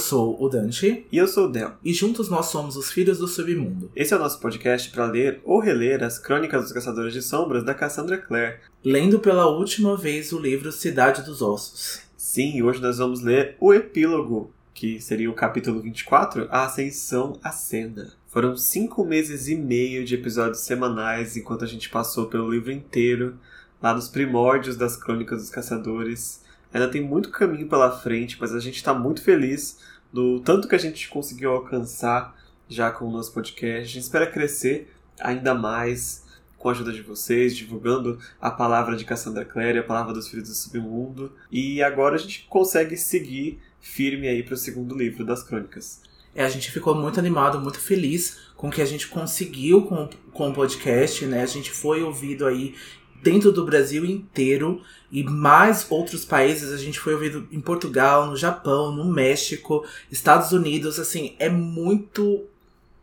sou o Dante. E eu sou o Del. E juntos nós somos os Filhos do Submundo. Esse é o nosso podcast para ler ou reler as Crônicas dos Caçadores de Sombras da Cassandra Clare. Lendo pela última vez o livro Cidade dos Ossos. Sim, hoje nós vamos ler o epílogo, que seria o capítulo 24, A Ascensão à Senda. Foram cinco meses e meio de episódios semanais enquanto a gente passou pelo livro inteiro, lá nos primórdios das Crônicas dos Caçadores. Ainda tem muito caminho pela frente, mas a gente está muito feliz do tanto que a gente conseguiu alcançar já com o nosso podcast. A gente espera crescer ainda mais com a ajuda de vocês, divulgando a palavra de Cassandra Clare, a palavra dos Filhos do Submundo. E agora a gente consegue seguir firme aí para o segundo livro das Crônicas. É, a gente ficou muito animado, muito feliz com o que a gente conseguiu com, com o podcast, né? A gente foi ouvido aí dentro do Brasil inteiro e mais outros países. A gente foi ouvido em Portugal, no Japão, no México, Estados Unidos. Assim, é muito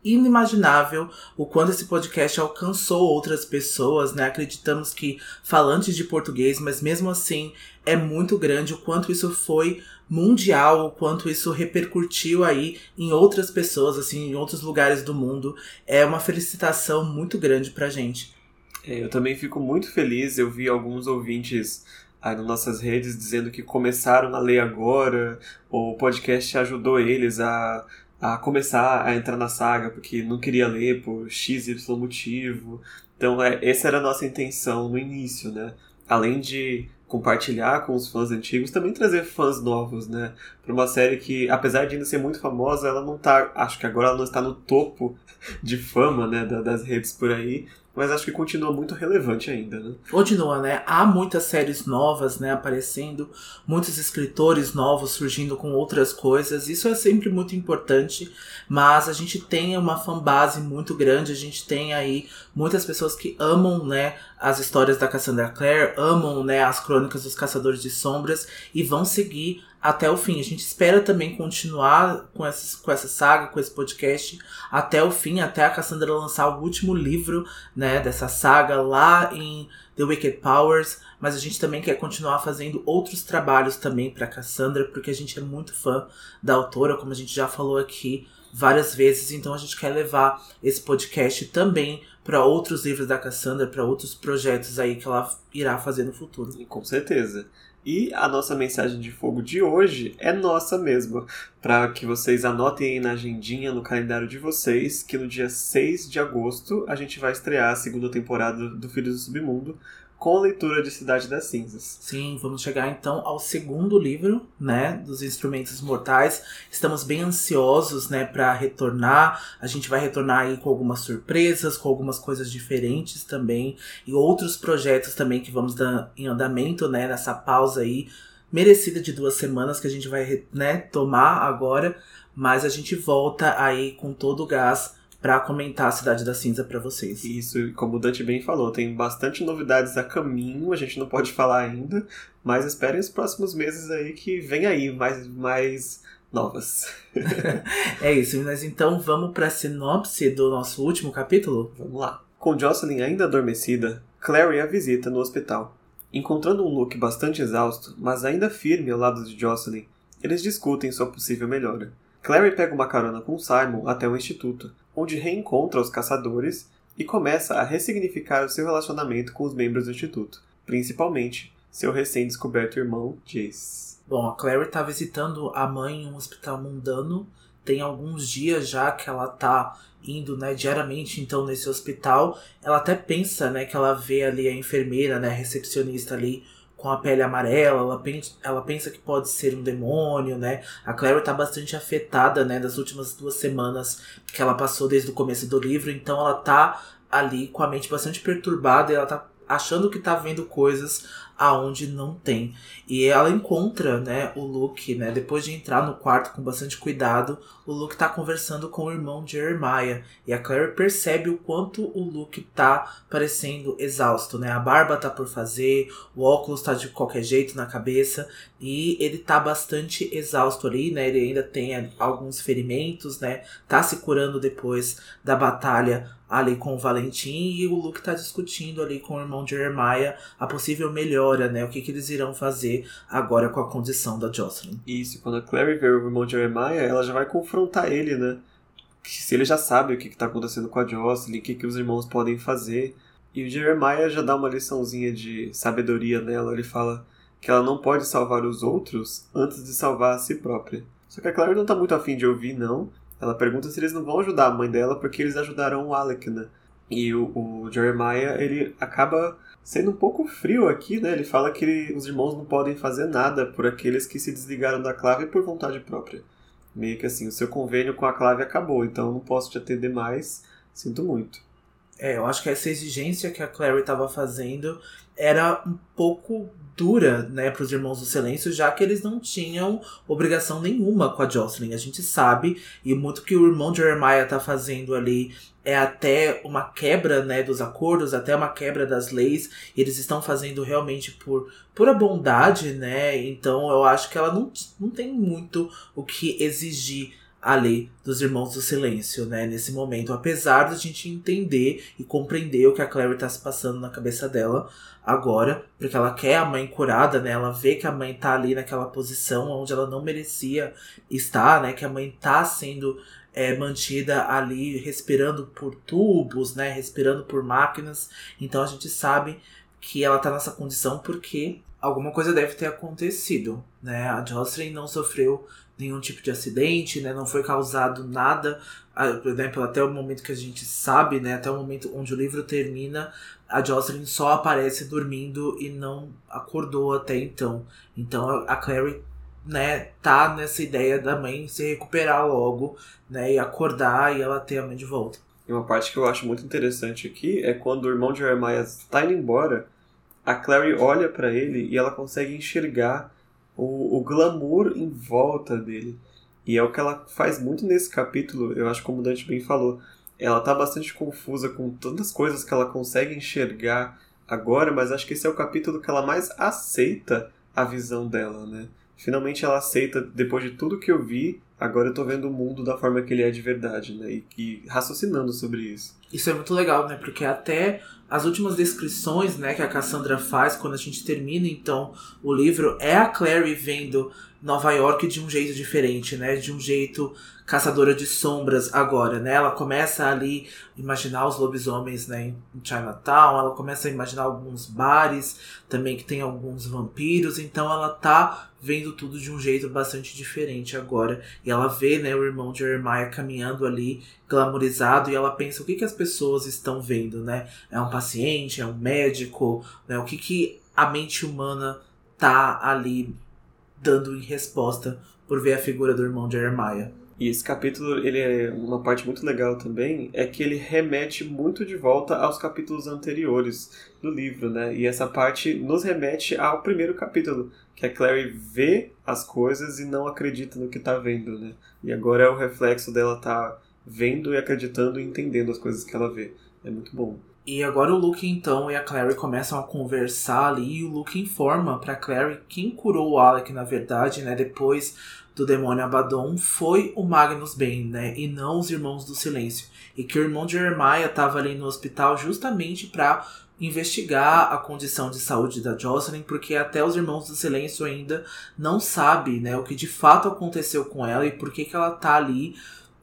inimaginável o quanto esse podcast alcançou outras pessoas, né? Acreditamos que falantes de português, mas mesmo assim é muito grande o quanto isso foi mundial, o quanto isso repercutiu aí em outras pessoas, assim, em outros lugares do mundo. É uma felicitação muito grande pra gente. É, eu também fico muito feliz. Eu vi alguns ouvintes aí nas nossas redes dizendo que começaram a ler agora, o podcast ajudou eles a, a começar a entrar na saga porque não queria ler por XY motivo. Então, é, essa era a nossa intenção no início, né? Além de compartilhar com os fãs antigos, também trazer fãs novos, né? Para uma série que, apesar de ainda ser muito famosa, ela não tá, acho que agora ela não está no topo de fama, né, das redes por aí, mas acho que continua muito relevante ainda, né? Continua, né? Há muitas séries novas, né, aparecendo, muitos escritores novos surgindo com outras coisas. Isso é sempre muito importante, mas a gente tem uma fanbase muito grande, a gente tem aí muitas pessoas que amam, né, as histórias da Cassandra Clare, amam, né, as crônicas dos Caçadores de Sombras e vão seguir até o fim. A gente espera também continuar com, essa com essa saga, com esse podcast, até o fim, até a Cassandra lançar o último livro né, dessa saga lá em The Wicked Powers. Mas a gente também quer continuar fazendo outros trabalhos também para Cassandra, porque a gente é muito fã da autora, como a gente já falou aqui várias vezes. Então a gente quer levar esse podcast também para outros livros da Cassandra, para outros projetos aí que ela irá fazer no futuro. Com certeza. E a nossa mensagem de fogo de hoje é nossa mesma, para que vocês anotem aí na agendinha, no calendário de vocês, que no dia 6 de agosto a gente vai estrear a segunda temporada do Filhos do Submundo, com a leitura de Cidade das Cinzas. Sim, vamos chegar então ao segundo livro, né, dos Instrumentos Mortais. Estamos bem ansiosos, né, para retornar. A gente vai retornar aí com algumas surpresas, com algumas coisas diferentes também e outros projetos também que vamos dar em andamento, né, nessa pausa aí merecida de duas semanas que a gente vai, né, tomar agora, mas a gente volta aí com todo o gás para comentar a Cidade da Cinza para vocês. Isso, como o Dante bem falou, tem bastante novidades a caminho, a gente não pode falar ainda, mas esperem os próximos meses aí que vem aí mais, mais novas. é isso, mas então vamos para a sinopse do nosso último capítulo? Vamos lá. Com Jocelyn ainda adormecida, Clary a visita no hospital. Encontrando um Luke bastante exausto, mas ainda firme ao lado de Jocelyn, eles discutem sua possível melhora. Clary pega uma carona com Simon até o instituto, onde reencontra os caçadores e começa a ressignificar o seu relacionamento com os membros do Instituto, principalmente seu recém-descoberto irmão Jace. Bom, a Clary está visitando a mãe em um hospital mundano. Tem alguns dias já que ela está indo, né, diariamente então nesse hospital. Ela até pensa, né, que ela vê ali a enfermeira, né, a recepcionista ali com a pele amarela, ela pensa, ela pensa que pode ser um demônio, né? A Clary tá bastante afetada, né, das últimas duas semanas que ela passou desde o começo do livro, então ela tá ali com a mente bastante perturbada e ela tá achando que tá vendo coisas aonde não tem. E ela encontra, né, o Luke, né, depois de entrar no quarto com bastante cuidado, o Luke tá conversando com o irmão Jeremiah. E a Claire percebe o quanto o Luke tá parecendo exausto, né? A barba tá por fazer, o óculos tá de qualquer jeito na cabeça e ele tá bastante exausto ali, né? Ele ainda tem alguns ferimentos, né? Tá se curando depois da batalha ali com o Valentim e o Luke tá discutindo ali com o irmão Jeremiah a possível melhora né? O que, que eles irão fazer agora com a condição da Jocelyn. Isso, quando a Clary vê o irmão de ela já vai confrontar ele, né? Se ele já sabe o que está acontecendo com a Jocelyn, o que, que os irmãos podem fazer. E o Jeremiah já dá uma liçãozinha de sabedoria nela. Ele fala que ela não pode salvar os outros antes de salvar a si própria. Só que a Clary não tá muito afim de ouvir, não. Ela pergunta se eles não vão ajudar a mãe dela porque eles ajudaram o Alec, né? E o, o Jeremiah, ele acaba sendo um pouco frio aqui, né? Ele fala que ele, os irmãos não podem fazer nada por aqueles que se desligaram da clave por vontade própria. Meio que assim, o seu convênio com a clave acabou, então não posso te atender mais, sinto muito. É, eu acho que essa exigência que a Clary estava fazendo era um pouco dura, né, para os Irmãos do Silêncio, já que eles não tinham obrigação nenhuma com a Jocelyn. A gente sabe, e muito que o irmão Jeremiah tá fazendo ali é até uma quebra, né, dos acordos, até uma quebra das leis. Eles estão fazendo realmente por pura bondade, né? Então eu acho que ela não, não tem muito o que exigir a lei dos Irmãos do Silêncio, né, nesse momento, apesar da gente entender e compreender o que a Clary está se passando na cabeça dela agora, porque ela quer a mãe curada, né, ela vê que a mãe tá ali naquela posição onde ela não merecia estar, né, que a mãe tá sendo é, mantida ali respirando por tubos, né, respirando por máquinas, então a gente sabe que ela tá nessa condição porque alguma coisa deve ter acontecido, né? A Jocelyn não sofreu nenhum tipo de acidente, né? Não foi causado nada, por exemplo, até o momento que a gente sabe, né? Até o momento onde o livro termina, a Jocelyn só aparece dormindo e não acordou até então. Então a Clary, né, tá nessa ideia da mãe se recuperar logo, né? E acordar e ela ter a mãe de volta. E uma parte que eu acho muito interessante aqui é quando o irmão de Jeremiah está indo embora, a Clary olha para ele e ela consegue enxergar o, o glamour em volta dele. E é o que ela faz muito nesse capítulo, eu acho como o Dante bem falou. Ela tá bastante confusa com tantas coisas que ela consegue enxergar agora, mas acho que esse é o capítulo que ela mais aceita a visão dela, né? Finalmente ela aceita, depois de tudo que eu vi, agora eu tô vendo o mundo da forma que ele é de verdade, né? E, e raciocinando sobre isso. Isso é muito legal, né? Porque até as últimas descrições, né, que a Cassandra faz quando a gente termina então o livro é a Clary vendo Nova York de um jeito diferente, né? De um jeito caçadora de sombras agora, né? Ela começa ali imaginar os lobisomens, né, em Chinatown, ela começa a imaginar alguns bares também que tem alguns vampiros, então ela tá vendo tudo de um jeito bastante diferente agora. E ela vê, né, o irmão de Jeremiah caminhando ali, glamorizado, e ela pensa o que que as pessoas estão vendo, né? É um paciente, é um médico, né? O que que a mente humana tá ali dando em resposta por ver a figura do irmão de Jeremiah. E esse capítulo, ele é uma parte muito legal também, é que ele remete muito de volta aos capítulos anteriores do livro, né? E essa parte nos remete ao primeiro capítulo, que a Clary vê as coisas e não acredita no que tá vendo, né? E agora é o reflexo dela tá vendo e acreditando e entendendo as coisas que ela vê. É muito bom. E agora o Luke então e a Clary começam a conversar ali e o Luke informa para Clary quem curou o Alec na verdade, né, depois do demônio Abaddon foi o Magnus Bane, né, e não os Irmãos do Silêncio. E que o irmão de Jeremiah estava ali no hospital justamente para investigar a condição de saúde da Jocelyn, porque até os Irmãos do Silêncio ainda não sabem, né, o que de fato aconteceu com ela e por que que ela tá ali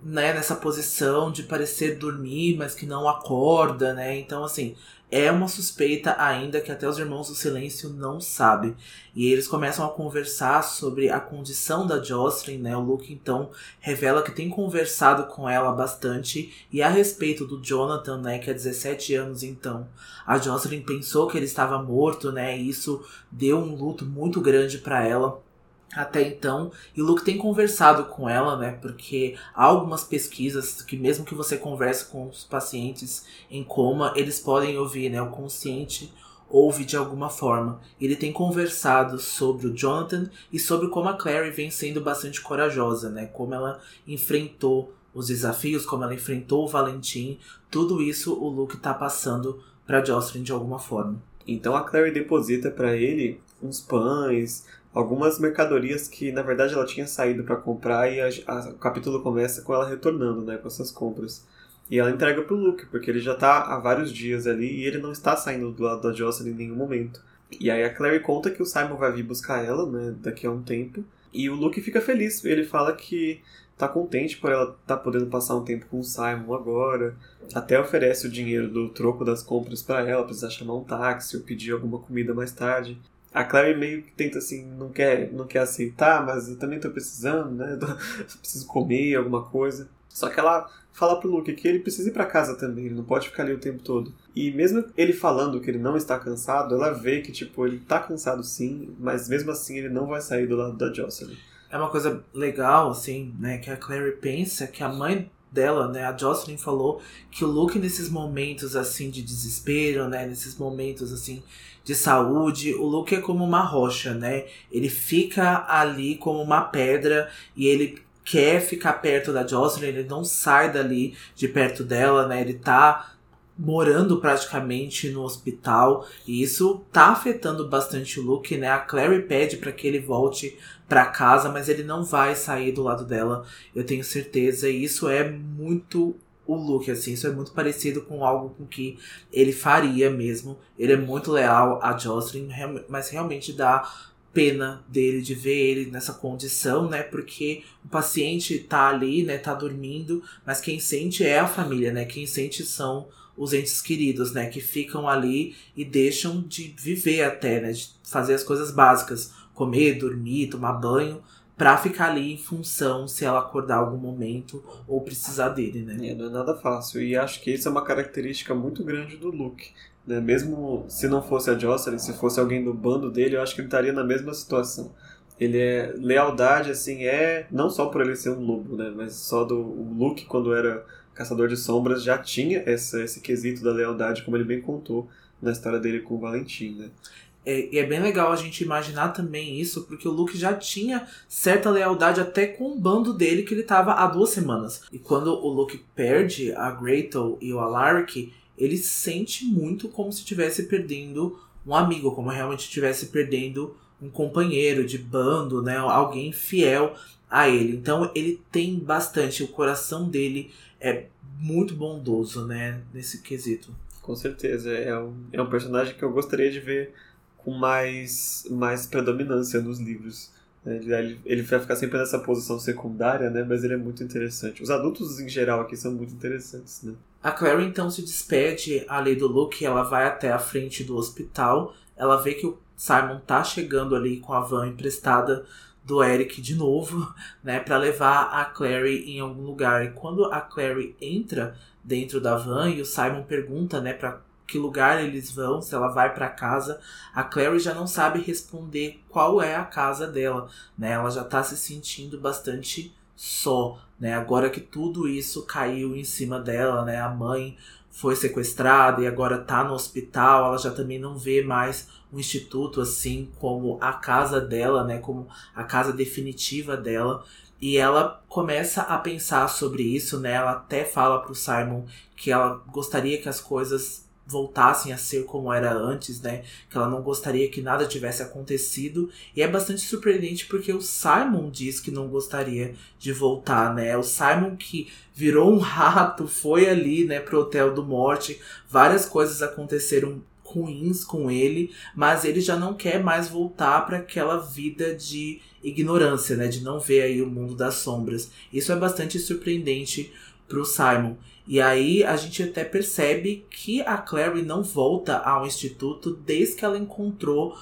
né, nessa posição de parecer dormir, mas que não acorda, né? Então, assim, é uma suspeita ainda que até os irmãos do silêncio não sabem. E eles começam a conversar sobre a condição da Jocelyn, né? O Luke então revela que tem conversado com ela bastante e a respeito do Jonathan, né, que há 17 anos então. A Jocelyn pensou que ele estava morto, né? E isso deu um luto muito grande para ela até então. E Luke tem conversado com ela, né? Porque há algumas pesquisas que mesmo que você converse com os pacientes em coma, eles podem ouvir, né? O consciente ouve de alguma forma. Ele tem conversado sobre o Jonathan e sobre como a Clary vem sendo bastante corajosa, né? Como ela enfrentou os desafios, como ela enfrentou o Valentim. Tudo isso o Luke tá passando para Jocelyn de alguma forma. Então a Clary deposita para ele uns pães, algumas mercadorias que na verdade ela tinha saído para comprar e a, a, o capítulo começa com ela retornando, né, com essas compras. E ela entrega pro Luke, porque ele já tá há vários dias ali e ele não está saindo do lado da Jocelyn em nenhum momento. E aí a Clary conta que o Simon vai vir buscar ela, né, daqui a um tempo. E o Luke fica feliz. Ele fala que tá contente por ela tá podendo passar um tempo com o Simon agora. Até oferece o dinheiro do troco das compras para ela, precisar chamar um táxi ou pedir alguma comida mais tarde. A Clary meio que tenta assim, não quer, não quer aceitar, mas eu também tô precisando, né? preciso comer alguma coisa. Só que ela fala pro Luke que ele precisa ir para casa também, ele não pode ficar ali o tempo todo. E mesmo ele falando que ele não está cansado, ela vê que tipo ele tá cansado sim, mas mesmo assim ele não vai sair do lado da Jocelyn. É uma coisa legal assim, né, que a Clary pensa que a mãe dela, né, a Jocelyn falou que o Luke nesses momentos assim de desespero, né, nesses momentos assim de saúde, o Luke é como uma rocha, né? Ele fica ali como uma pedra e ele quer ficar perto da Jocelyn, ele não sai dali de perto dela, né? Ele tá morando praticamente no hospital e isso tá afetando bastante o Luke, né? A Clary pede para que ele volte para casa, mas ele não vai sair do lado dela, eu tenho certeza. E isso é muito o Luke, assim, isso é muito parecido com algo com que ele faria mesmo. Ele é muito leal a Jocelyn, mas realmente dá pena dele de ver ele nessa condição, né? Porque o paciente tá ali, né? Tá dormindo, mas quem sente é a família, né? Quem sente são os entes queridos, né? Que ficam ali e deixam de viver até, né? De fazer as coisas básicas, comer, dormir, tomar banho, para ficar ali em função se ela acordar algum momento ou precisar dele, né? É, não é nada fácil. E acho que isso é uma característica muito grande do Luke. Né? Mesmo se não fosse a Jocelyn, se fosse alguém do bando dele, eu acho que ele estaria na mesma situação. Ele é. Lealdade, assim, é. Não só por ele ser um lobo, né? Mas só do. O Luke, quando era caçador de sombras, já tinha essa, esse quesito da lealdade, como ele bem contou na história dele com o Valentim, né? É, e é bem legal a gente imaginar também isso, porque o Luke já tinha certa lealdade até com o bando dele que ele estava há duas semanas. E quando o Luke perde a Gretel e o Alaric, ele sente muito como se estivesse perdendo um amigo, como realmente estivesse perdendo um companheiro de bando, né? Alguém fiel a ele. Então ele tem bastante, o coração dele é muito bondoso, né? Nesse quesito. Com certeza, é um, é um personagem que eu gostaria de ver com mais, mais predominância nos livros. Ele, ele vai ficar sempre nessa posição secundária, né? Mas ele é muito interessante. Os adultos, em geral, aqui são muito interessantes, né? A Clary então se despede ali do Luke, ela vai até a frente do hospital. Ela vê que o Simon tá chegando ali com a van emprestada do Eric de novo, né, para levar a Clary em algum lugar. E quando a Clary entra dentro da van e o Simon pergunta, né, para que lugar eles vão, se ela vai para casa, a Clary já não sabe responder qual é a casa dela, né? Ela já tá se sentindo bastante só, né? Agora que tudo isso caiu em cima dela, né? A mãe foi sequestrada e agora tá no hospital, ela já também não vê mais o instituto assim como a casa dela, né? Como a casa definitiva dela. E ela começa a pensar sobre isso, né? Ela até fala pro Simon que ela gostaria que as coisas voltassem a ser como era antes, né? Que ela não gostaria que nada tivesse acontecido. E é bastante surpreendente porque o Simon diz que não gostaria de voltar, né? O Simon que virou um rato, foi ali, né, pro Hotel do Morte. Várias coisas aconteceram ruins com ele, mas ele já não quer mais voltar para aquela vida de ignorância, né, de não ver aí o mundo das sombras. Isso é bastante surpreendente pro Simon. E aí a gente até percebe que a Clary não volta ao instituto desde que ela encontrou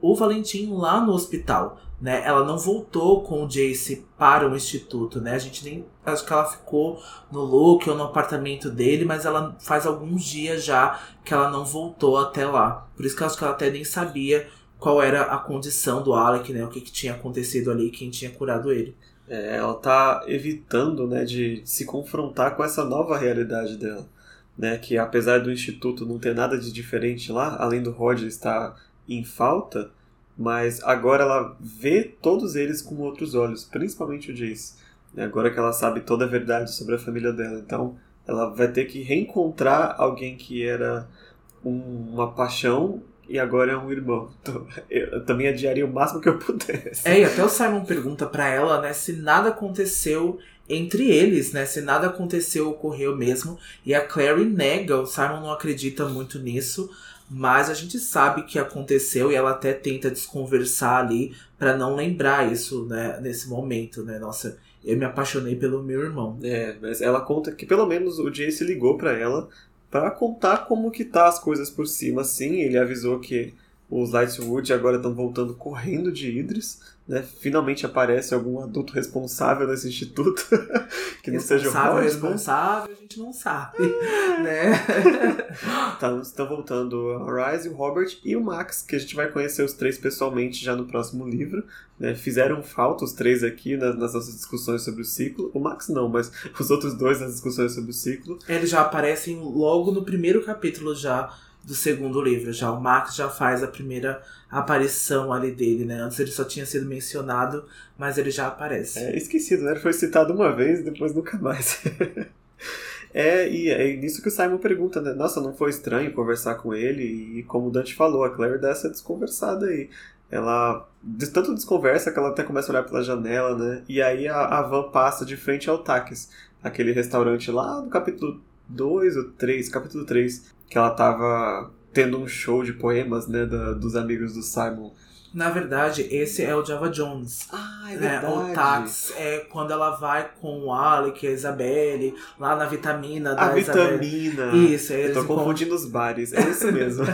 o Valentim lá no hospital, né? Ela não voltou com o Jace para o instituto, né? A gente nem acho que ela ficou no Luke ou no apartamento dele, mas ela faz alguns dias já que ela não voltou até lá. Por isso que eu acho que ela até nem sabia qual era a condição do Alec, né? O que, que tinha acontecido ali, quem tinha curado ele. É, ela está evitando né, de se confrontar com essa nova realidade dela. Né, que apesar do Instituto não ter nada de diferente lá, além do Roger estar em falta, mas agora ela vê todos eles com outros olhos, principalmente o Jace. Né, agora que ela sabe toda a verdade sobre a família dela. Então ela vai ter que reencontrar alguém que era um, uma paixão e agora é um irmão. Então, eu também adiaria o máximo que eu pudesse. É, e até o Simon pergunta para ela, né, se nada aconteceu entre eles, né, se nada aconteceu, ocorreu mesmo. E a Clary nega, o Simon não acredita muito nisso. Mas a gente sabe que aconteceu e ela até tenta desconversar ali para não lembrar isso, né, nesse momento, né? Nossa, eu me apaixonei pelo meu irmão. É, mas ela conta que pelo menos o Jace ligou para ela para contar como que tá as coisas por cima, assim. Ele avisou que os Lightwood agora estão voltando correndo de Idris, né? Finalmente aparece algum adulto responsável nesse instituto que não seja o Howard, responsável, né? a gente não sabe, né? tá, estão voltando a Rise, o Robert e o Max, que a gente vai conhecer os três pessoalmente já no próximo livro. Né? Fizeram falta os três aqui nas, nas nossas discussões sobre o ciclo. O Max não, mas os outros dois nas discussões sobre o ciclo. Eles já aparecem logo no primeiro capítulo já do segundo livro. Já o Max já faz a primeira aparição ali dele, né? Antes ele só tinha sido mencionado, mas ele já aparece. É esquecido, né? Ele foi citado uma vez, depois nunca mais. é, e é nisso que o Simon pergunta, né? Nossa, não foi estranho conversar com ele? E como o Dante falou, a Claire dá essa desconversada aí. Ela de tanto desconversa que ela até começa a olhar pela janela, né? E aí a, a van passa de frente ao Takis, aquele restaurante lá no capítulo 2 ou 3, capítulo 3, que ela tava tendo um show de poemas, né, da, dos amigos do Simon. Na verdade, esse é o Java Jones. Ah, é verdade. Né? O Tax é quando ela vai com o Alec e a Isabelle, lá na vitamina da A Isabelle. vitamina. Isso, é Eu tô confundindo os bares, é isso mesmo.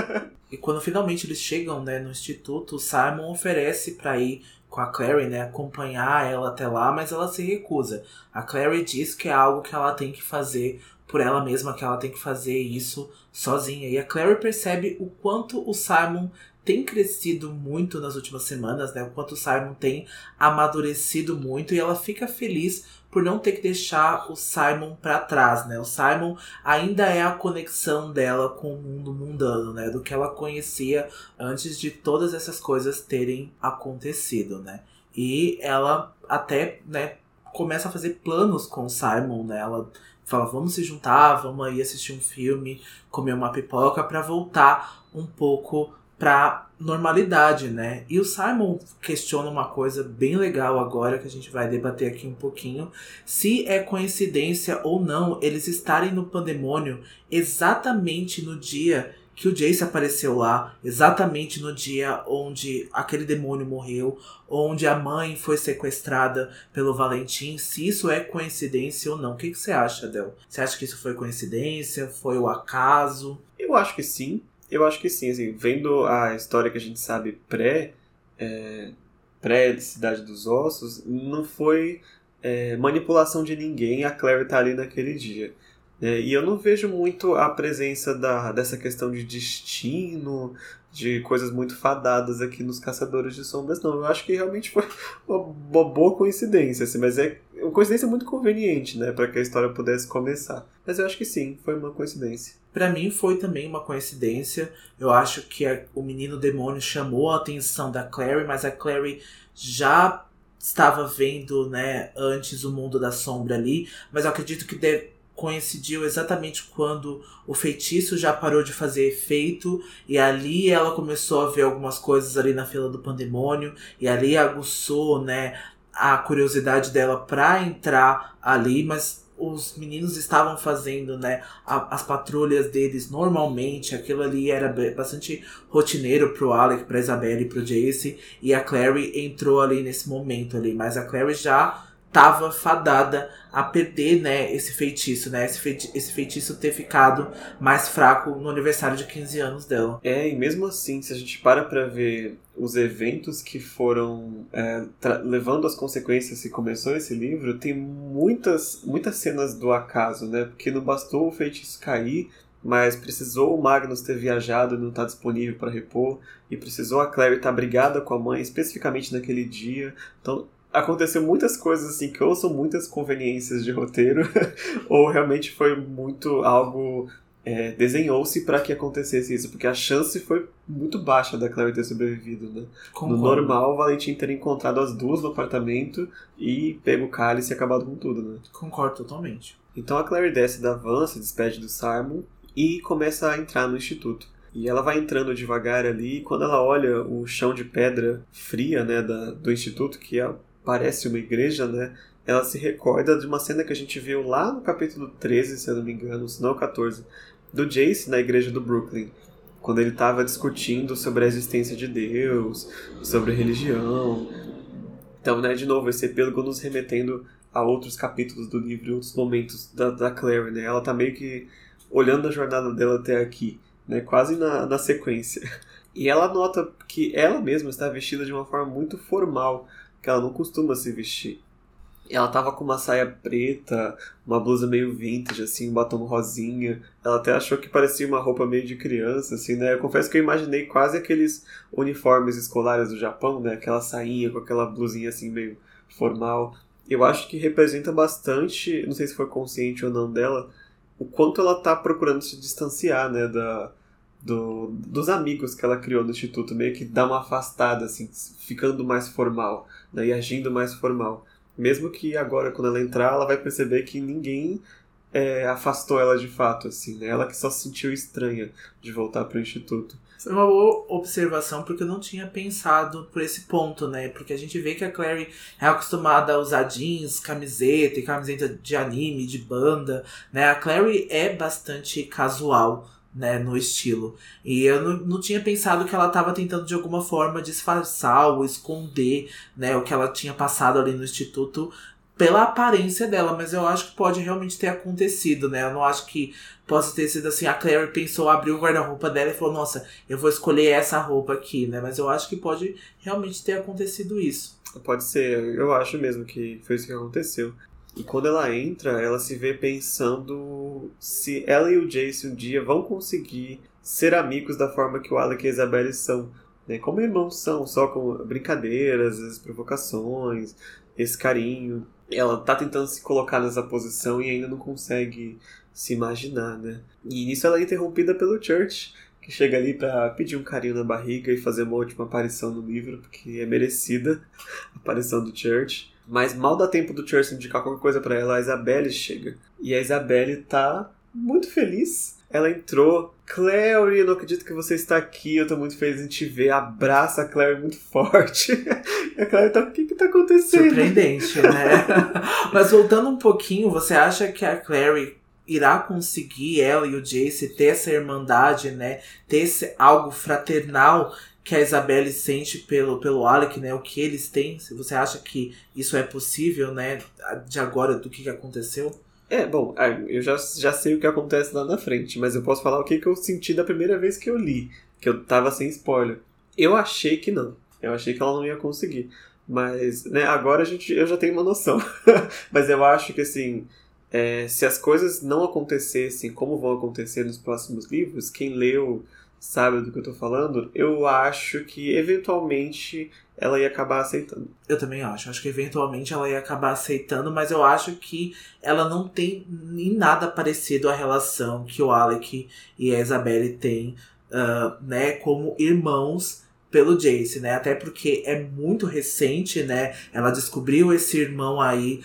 e quando finalmente eles chegam, né, no instituto, o Simon oferece para ir com a Clary, né, acompanhar ela até lá, mas ela se recusa. A Clary diz que é algo que ela tem que fazer por ela mesma, que ela tem que fazer isso sozinha. E a Clary percebe o quanto o Simon tem crescido muito nas últimas semanas, né? O quanto o Simon tem amadurecido muito e ela fica feliz por não ter que deixar o Simon para trás, né? O Simon ainda é a conexão dela com o mundo mundano, né? Do que ela conhecia antes de todas essas coisas terem acontecido, né? E ela até, né, começa a fazer planos com o Simon, né? Ela fala, vamos se juntar, vamos aí assistir um filme, comer uma pipoca para voltar um pouco pra normalidade, né? E o Simon questiona uma coisa bem legal agora que a gente vai debater aqui um pouquinho, se é coincidência ou não eles estarem no pandemônio exatamente no dia que o Jace apareceu lá exatamente no dia onde aquele demônio morreu, onde a mãe foi sequestrada pelo Valentim, se isso é coincidência ou não. O que, que você acha, Del? Você acha que isso foi coincidência? Foi o acaso? Eu acho que sim. Eu acho que sim. Assim, vendo a história que a gente sabe pré, é, pré Cidade dos Ossos, não foi é, manipulação de ninguém a Claire tá ali naquele dia. É, e eu não vejo muito a presença da, dessa questão de destino, de coisas muito fadadas aqui nos Caçadores de Sombras, não. Eu acho que realmente foi uma boa coincidência, assim, mas é uma coincidência muito conveniente, né, para que a história pudesse começar. Mas eu acho que sim, foi uma coincidência. Para mim foi também uma coincidência. Eu acho que a, o menino demônio chamou a atenção da Clary, mas a Clary já estava vendo, né, antes o mundo da sombra ali, mas eu acredito que deve, coincidiu exatamente quando o feitiço já parou de fazer efeito e ali ela começou a ver algumas coisas ali na fila do pandemônio e ali aguçou, né, a curiosidade dela para entrar ali, mas os meninos estavam fazendo, né, a, as patrulhas deles normalmente, aquilo ali era bastante rotineiro pro Alec, pra Isabelle e pro Jace, e a Clary entrou ali nesse momento ali, mas a Clary já estava fadada a perder, né, esse feitiço, né, esse, feiti esse feitiço ter ficado mais fraco no aniversário de 15 anos dela. É, e mesmo assim, se a gente para pra ver os eventos que foram é, levando as consequências que começou esse livro, tem muitas, muitas cenas do acaso, né, porque não bastou o feitiço cair, mas precisou o Magnus ter viajado e não estar tá disponível para repor, e precisou a Clary estar tá brigada com a mãe, especificamente naquele dia. Então, aconteceu muitas coisas assim que ou são muitas conveniências de roteiro ou realmente foi muito algo é, desenhou-se para que acontecesse isso, porque a chance foi muito baixa da Claire ter sobrevivido, né? Concordo. No normal, o Valentim ter encontrado as duas no apartamento e pego o cálice e acabado com tudo, né? Concordo totalmente. Então a Claire desce da van, se despede do Simon e começa a entrar no instituto. E ela vai entrando devagar ali, e quando ela olha o chão de pedra fria, né, da, do instituto, que é parece uma igreja, né? Ela se recorda de uma cena que a gente viu lá no capítulo 13, se eu não me engano, se não 14, do Jace na igreja do Brooklyn. quando ele estava discutindo sobre a existência de Deus, sobre religião. Então, né, de novo, esse epílogo nos remetendo a outros capítulos do livro, outros momentos da, da Clary, né? Ela tá meio que olhando a jornada dela até aqui, né? Quase na, na sequência. E ela nota que ela mesma está vestida de uma forma muito formal, que ela não costuma se vestir. Ela tava com uma saia preta, uma blusa meio vintage, assim, um batom rosinha. Ela até achou que parecia uma roupa meio de criança, assim, né? Eu confesso que eu imaginei quase aqueles uniformes escolares do Japão, né? Aquela sainha com aquela blusinha, assim, meio formal. Eu acho que representa bastante, não sei se foi consciente ou não dela, o quanto ela tá procurando se distanciar, né? Da, do, dos amigos que ela criou no instituto, meio que dá uma afastada, assim, ficando mais formal, né? E agindo mais formal. Mesmo que agora, quando ela entrar, ela vai perceber que ninguém é, afastou ela de fato, assim, né? Ela que só se sentiu estranha de voltar para o instituto. Foi uma boa observação, porque eu não tinha pensado por esse ponto, né? Porque a gente vê que a Clary é acostumada a usar jeans, camiseta e camiseta de anime, de banda, né? A Clary é bastante casual, né, no estilo. E eu não, não tinha pensado que ela estava tentando de alguma forma disfarçar ou esconder, né, o que ela tinha passado ali no instituto pela aparência dela, mas eu acho que pode realmente ter acontecido, né? Eu não acho que possa ter sido assim, a Claire pensou, abriu o guarda-roupa dela e falou, nossa, eu vou escolher essa roupa aqui, né? Mas eu acho que pode realmente ter acontecido isso. Pode ser, eu acho mesmo que foi isso que aconteceu. E quando ela entra, ela se vê pensando se ela e o Jace um dia vão conseguir ser amigos da forma que o Alec e a Isabelle são. Né? Como irmãos são, só com brincadeiras, as provocações, esse carinho. Ela tá tentando se colocar nessa posição e ainda não consegue se imaginar, né? E nisso ela é interrompida pelo Church, que chega ali para pedir um carinho na barriga e fazer uma última aparição no livro, porque é merecida a aparição do Church. Mas mal dá tempo do Church indicar qualquer coisa para ela, a Isabelle chega. E a Isabelle tá muito feliz. Ela entrou. Clary, eu não acredito que você está aqui. Eu tô muito feliz em te ver. Abraça a Clary muito forte. e a Clary tá. O que que tá acontecendo? Surpreendente, né? Mas voltando um pouquinho, você acha que a Clary irá conseguir ela e o Jace ter essa irmandade, né? Ter esse algo fraternal que a Isabelle sente pelo, pelo Alec, né? O que eles têm. Se você acha que isso é possível, né? De agora, do que, que aconteceu? É, bom, eu já, já sei o que acontece lá na frente, mas eu posso falar o que, que eu senti da primeira vez que eu li, que eu tava sem spoiler. Eu achei que não. Eu achei que ela não ia conseguir. Mas, né, agora a gente, eu já tenho uma noção. mas eu acho que, assim, é, se as coisas não acontecessem como vão acontecer nos próximos livros, quem leu sabe do que eu tô falando, eu acho que eventualmente ela ia acabar aceitando. Eu também acho. Acho que eventualmente ela ia acabar aceitando, mas eu acho que ela não tem em nada parecido a relação que o Alec e a Isabelle têm, uh, né, como irmãos pelo Jace, né? Até porque é muito recente, né? Ela descobriu esse irmão aí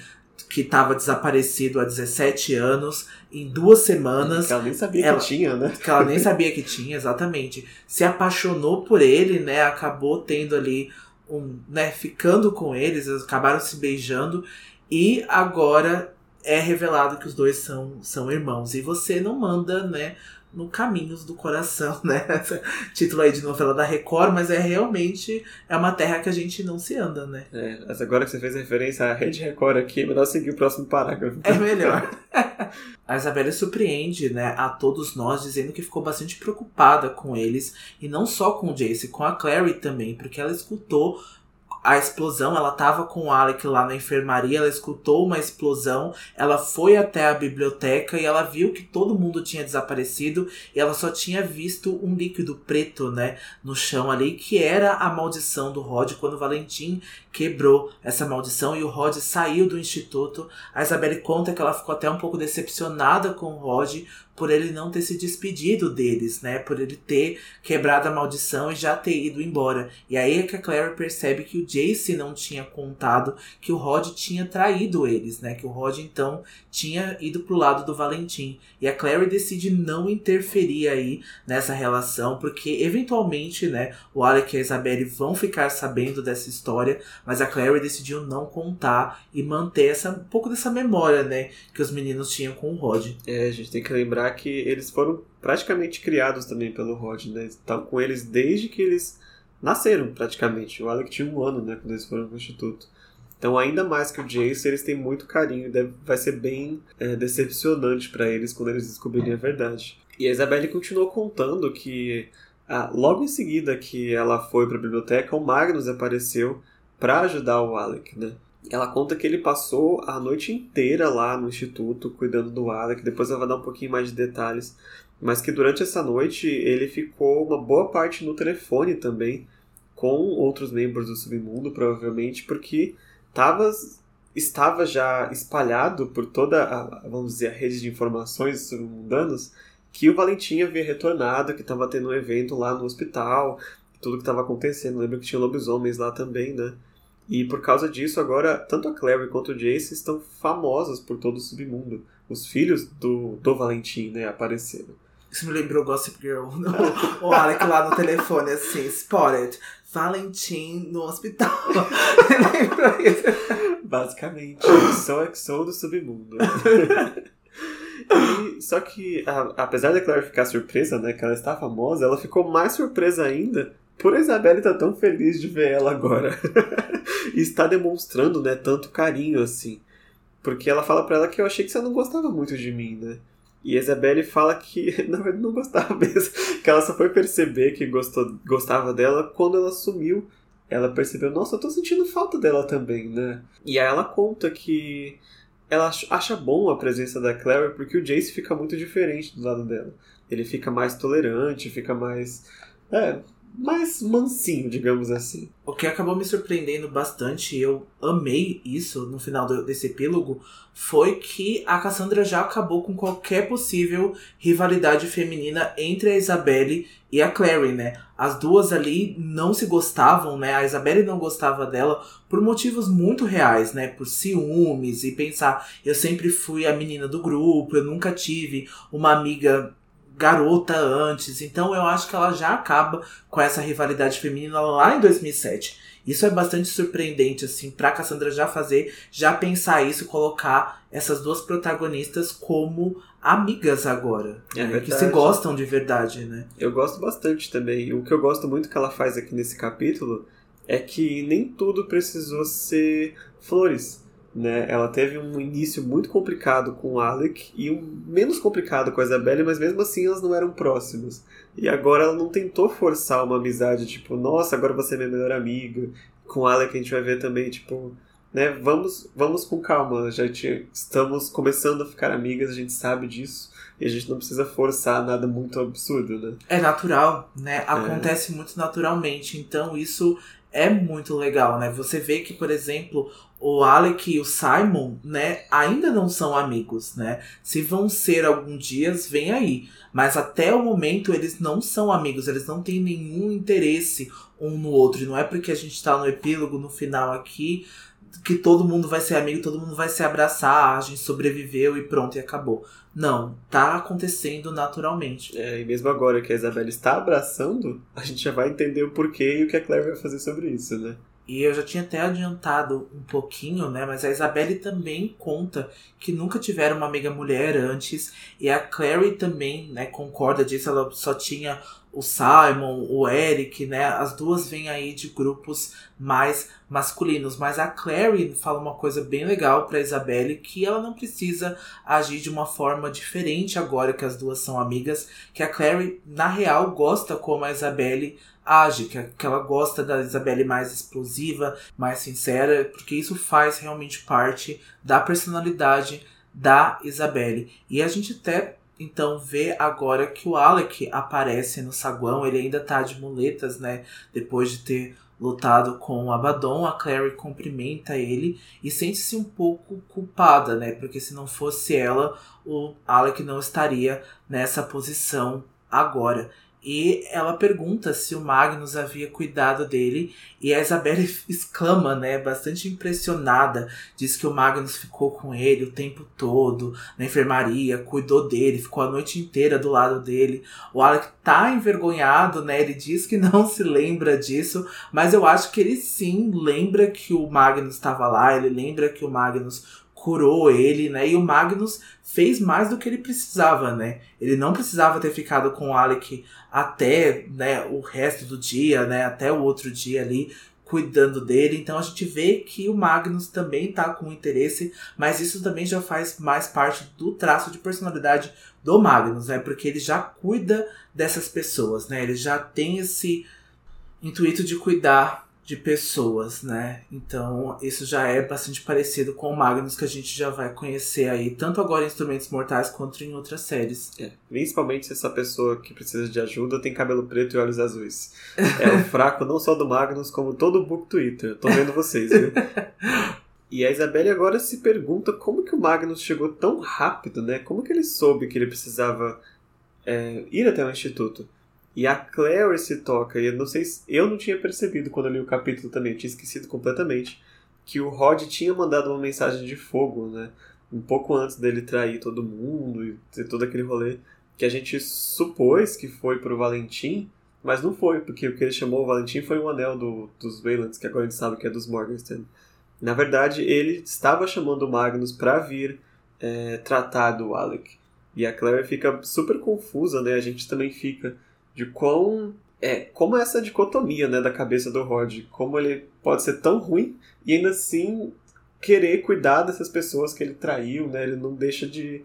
que estava desaparecido há 17 anos, em duas semanas. Que ela nem sabia ela, que tinha, né? Que ela nem sabia que tinha, exatamente. Se apaixonou por ele, né? Acabou tendo ali um. né, ficando com eles, eles acabaram se beijando. E agora é revelado que os dois são, são irmãos. E você não manda, né? No Caminhos do Coração, né? Título aí de novela da Record, mas é realmente é uma terra que a gente não se anda, né? É, mas agora que você fez referência à Rede Record aqui, é melhor seguir o próximo parágrafo. É melhor. a Isabela surpreende, né, a todos nós, dizendo que ficou bastante preocupada com eles, e não só com o Jace, com a Clary também, porque ela escutou a explosão, ela tava com o Alec lá na enfermaria, ela escutou uma explosão, ela foi até a biblioteca e ela viu que todo mundo tinha desaparecido e ela só tinha visto um líquido preto, né, no chão ali, que era a maldição do Rod quando Valentim quebrou essa maldição e o Rod saiu do instituto. A Isabelle conta que ela ficou até um pouco decepcionada com o Rod por ele não ter se despedido deles, né? Por ele ter quebrado a maldição e já ter ido embora. E aí é que a Claire percebe que o Jace não tinha contado que o Rod tinha traído eles, né? Que o Rod então tinha ido pro lado do Valentim. E a Claire decide não interferir aí nessa relação, porque eventualmente, né, o Alec e a Isabelle vão ficar sabendo dessa história, mas a Claire decidiu não contar e manter essa, um pouco dessa memória, né, que os meninos tinham com o Rod. É, a gente tem que lembrar que eles foram praticamente criados também pelo Rod, né? Estão com eles desde que eles nasceram, praticamente. O Alec tinha um ano, né, quando eles foram pro instituto. Então, ainda mais que o Jace, eles têm muito carinho. Deve, vai ser bem é, decepcionante para eles quando eles descobrirem a verdade. E a Isabelle continuou contando que ah, logo em seguida que ela foi para a biblioteca, o Magnus apareceu para ajudar o Alec, né? Ela conta que ele passou a noite inteira lá no instituto cuidando do Alec. Depois ela vai dar um pouquinho mais de detalhes. Mas que durante essa noite ele ficou uma boa parte no telefone também com outros membros do submundo, provavelmente, porque tava, estava já espalhado por toda a, vamos dizer, a rede de informações submundanos que o Valentim havia retornado, que estava tendo um evento lá no hospital, tudo que estava acontecendo. Lembra que tinha lobisomens lá também, né? E por causa disso, agora, tanto a Clary quanto o Jace estão famosos por todo o submundo. Os filhos do, do Valentim, né, apareceram. Isso me lembrou Gossip Girl. o Alec lá no telefone, assim, spotted. Valentim no hospital. Lembrou isso? Basicamente, sou sou do submundo. E, só que, a, apesar da Claire ficar surpresa, né, que ela está famosa, ela ficou mais surpresa ainda por Isabelle tá tão feliz de ver ela agora. e está demonstrando, né, tanto carinho assim. Porque ela fala para ela que eu achei que você não gostava muito de mim, né? E a Isabelle fala que, na verdade, não gostava mesmo. Que ela só foi perceber que gostou, gostava dela quando ela sumiu. Ela percebeu, nossa, eu tô sentindo falta dela também, né? E aí ela conta que ela acha bom a presença da Claire porque o Jace fica muito diferente do lado dela. Ele fica mais tolerante, fica mais. É, mais mansinho, digamos assim. O que acabou me surpreendendo bastante, eu amei isso no final desse epílogo, foi que a Cassandra já acabou com qualquer possível rivalidade feminina entre a Isabelle e a Clary, né? As duas ali não se gostavam, né? A Isabelle não gostava dela por motivos muito reais, né? Por ciúmes e pensar, eu sempre fui a menina do grupo, eu nunca tive uma amiga garota antes. Então eu acho que ela já acaba com essa rivalidade feminina lá em 2007. Isso é bastante surpreendente, assim, pra Cassandra já fazer, já pensar isso, colocar essas duas protagonistas como amigas agora. É né? Que se gostam de verdade, né? Eu gosto bastante também. O que eu gosto muito que ela faz aqui nesse capítulo é que nem tudo precisou ser flores né? Ela teve um início muito complicado com o Alec e um menos complicado com a Isabelle, mas mesmo assim elas não eram próximas. E agora ela não tentou forçar uma amizade, tipo, nossa, agora você é minha melhor amiga. Com o Alec a gente vai ver também, tipo, né? Vamos, vamos com calma, já estamos começando a ficar amigas, a gente sabe disso. E a gente não precisa forçar nada muito absurdo, né? É natural, né? É. Acontece é. muito naturalmente. Então isso é muito legal, né? Você vê que, por exemplo, o Alec e o Simon, né, ainda não são amigos, né? Se vão ser algum dias, vem aí. Mas até o momento eles não são amigos, eles não têm nenhum interesse um no outro. E não é porque a gente tá no epílogo, no final aqui, que todo mundo vai ser amigo, todo mundo vai se abraçar, a gente sobreviveu e pronto, e acabou. Não, tá acontecendo naturalmente. É, e mesmo agora que a Isabela está abraçando, a gente já vai entender o porquê e o que a Claire vai fazer sobre isso, né? E eu já tinha até adiantado um pouquinho, né? Mas a Isabelle também conta que nunca tiveram uma amiga mulher antes. E a Clary também, né, concorda disso. Ela só tinha o Simon, o Eric, né? As duas vêm aí de grupos mais masculinos. Mas a Clary fala uma coisa bem legal pra Isabelle, que ela não precisa agir de uma forma diferente agora que as duas são amigas. Que a Clary, na real, gosta como a Isabelle age, que, que ela gosta da Isabelle mais explosiva, mais sincera, porque isso faz realmente parte da personalidade da Isabelle. E a gente até então vê agora que o Alec aparece no saguão, ele ainda tá de muletas, né? Depois de ter lutado com o Abaddon, a Clary cumprimenta ele e sente-se um pouco culpada, né? Porque se não fosse ela, o Alec não estaria nessa posição agora. E ela pergunta se o Magnus havia cuidado dele. E a Isabelle exclama, né? Bastante impressionada. Diz que o Magnus ficou com ele o tempo todo na enfermaria, cuidou dele, ficou a noite inteira do lado dele. O Alec tá envergonhado, né? Ele diz que não se lembra disso, mas eu acho que ele sim lembra que o Magnus estava lá, ele lembra que o Magnus curou ele, né? E o Magnus fez mais do que ele precisava, né? Ele não precisava ter ficado com o Alec até né, o resto do dia, né? Até o outro dia ali cuidando dele. Então a gente vê que o Magnus também tá com interesse, mas isso também já faz mais parte do traço de personalidade do Magnus, né? Porque ele já cuida dessas pessoas, né? Ele já tem esse intuito de cuidar de pessoas, né? Então, isso já é bastante parecido com o Magnus que a gente já vai conhecer aí, tanto agora em Instrumentos Mortais quanto em outras séries. É, principalmente se essa pessoa que precisa de ajuda tem cabelo preto e olhos azuis. É o fraco não só do Magnus, como todo o book Twitter. Tô vendo vocês, viu? E a Isabelle agora se pergunta como que o Magnus chegou tão rápido, né? Como que ele soube que ele precisava é, ir até o instituto? E a Clary se toca, e eu não sei se, eu não tinha percebido quando eu li o capítulo também, eu tinha esquecido completamente, que o Rod tinha mandado uma mensagem de fogo, né? Um pouco antes dele trair todo mundo e ter todo aquele rolê, que a gente supôs que foi pro Valentim, mas não foi, porque o que ele chamou o Valentim foi o anel do, dos Waylands, que agora a gente sabe que é dos Morgenstern. Na verdade, ele estava chamando o Magnus para vir é, tratar do Alec. E a Claire fica super confusa, né? A gente também fica de quão é como essa dicotomia né, da cabeça do Rod, como ele pode ser tão ruim e ainda assim querer cuidar dessas pessoas que ele traiu, né? Ele não deixa de,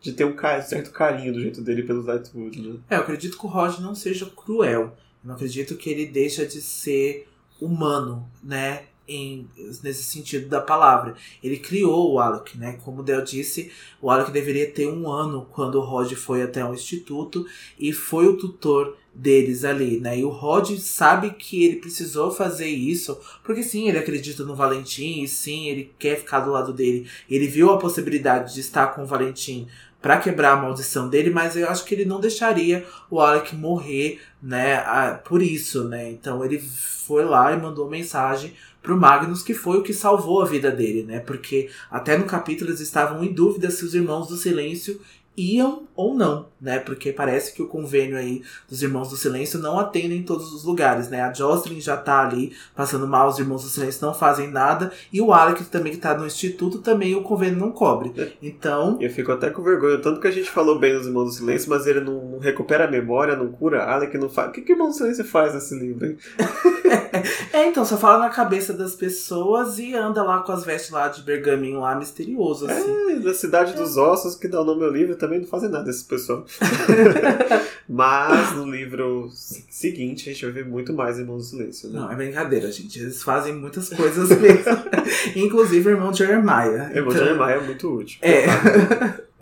de ter um certo carinho do jeito dele pelos Lightwood, né? É, eu acredito que o Rod não seja cruel. Eu não acredito que ele deixa de ser humano, né? Em, nesse sentido da palavra. Ele criou o Alec, né? Como o Del disse, o Alec deveria ter um ano quando o Rod foi até um instituto e foi o tutor deles ali, né? E o Rod sabe que ele precisou fazer isso, porque sim, ele acredita no Valentim, e sim, ele quer ficar do lado dele. Ele viu a possibilidade de estar com o Valentim para quebrar a maldição dele, mas eu acho que ele não deixaria o Alec morrer, né, por isso, né? Então ele foi lá e mandou mensagem pro Magnus, que foi o que salvou a vida dele, né? Porque até no capítulo eles estavam em dúvida se os Irmãos do Silêncio iam ou não, né? Porque parece que o convênio aí dos Irmãos do Silêncio não atende em todos os lugares, né? A Jocelyn já tá ali passando mal, os Irmãos do Silêncio não fazem nada, e o Alec também que tá no instituto também o convênio não cobre. Então... Eu fico até com vergonha, tanto que a gente falou bem dos Irmãos do Silêncio, mas ele não recupera a memória, não cura, Alec não faz... O que que o Irmão do Silêncio faz nesse livro, hein? é, então, só fala na cabeça das pessoas e anda lá com as vestes lá de bergaminho lá, misterioso, assim. É, da Cidade dos Ossos, que dá o nome ao livro, também não fazem nada esse pessoal. Mas no livro seguinte a gente vai ver muito mais Irmãos do Silêncio, né? Não, é brincadeira, gente. Eles fazem muitas coisas mesmo. Inclusive o irmão Jeremiah. O irmão então... Jeremiah é muito útil. É.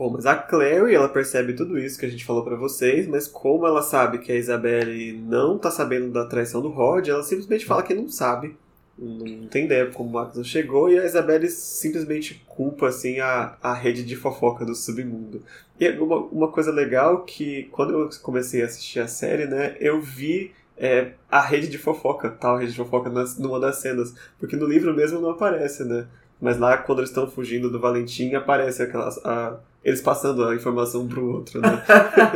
Bom, mas a Clary, ela percebe tudo isso que a gente falou para vocês, mas como ela sabe que a Isabelle não tá sabendo da traição do Rod, ela simplesmente fala que não sabe não tem ideia como o Magnus chegou e a Isabelle simplesmente culpa assim a, a rede de fofoca do submundo. E uma, uma coisa legal que quando eu comecei a assistir a série, né, eu vi é, a rede de fofoca, tal rede de fofoca nas, numa das cenas, porque no livro mesmo não aparece, né? Mas lá quando eles estão fugindo do Valentim aparece aquelas a, eles passando a informação um pro outro, né?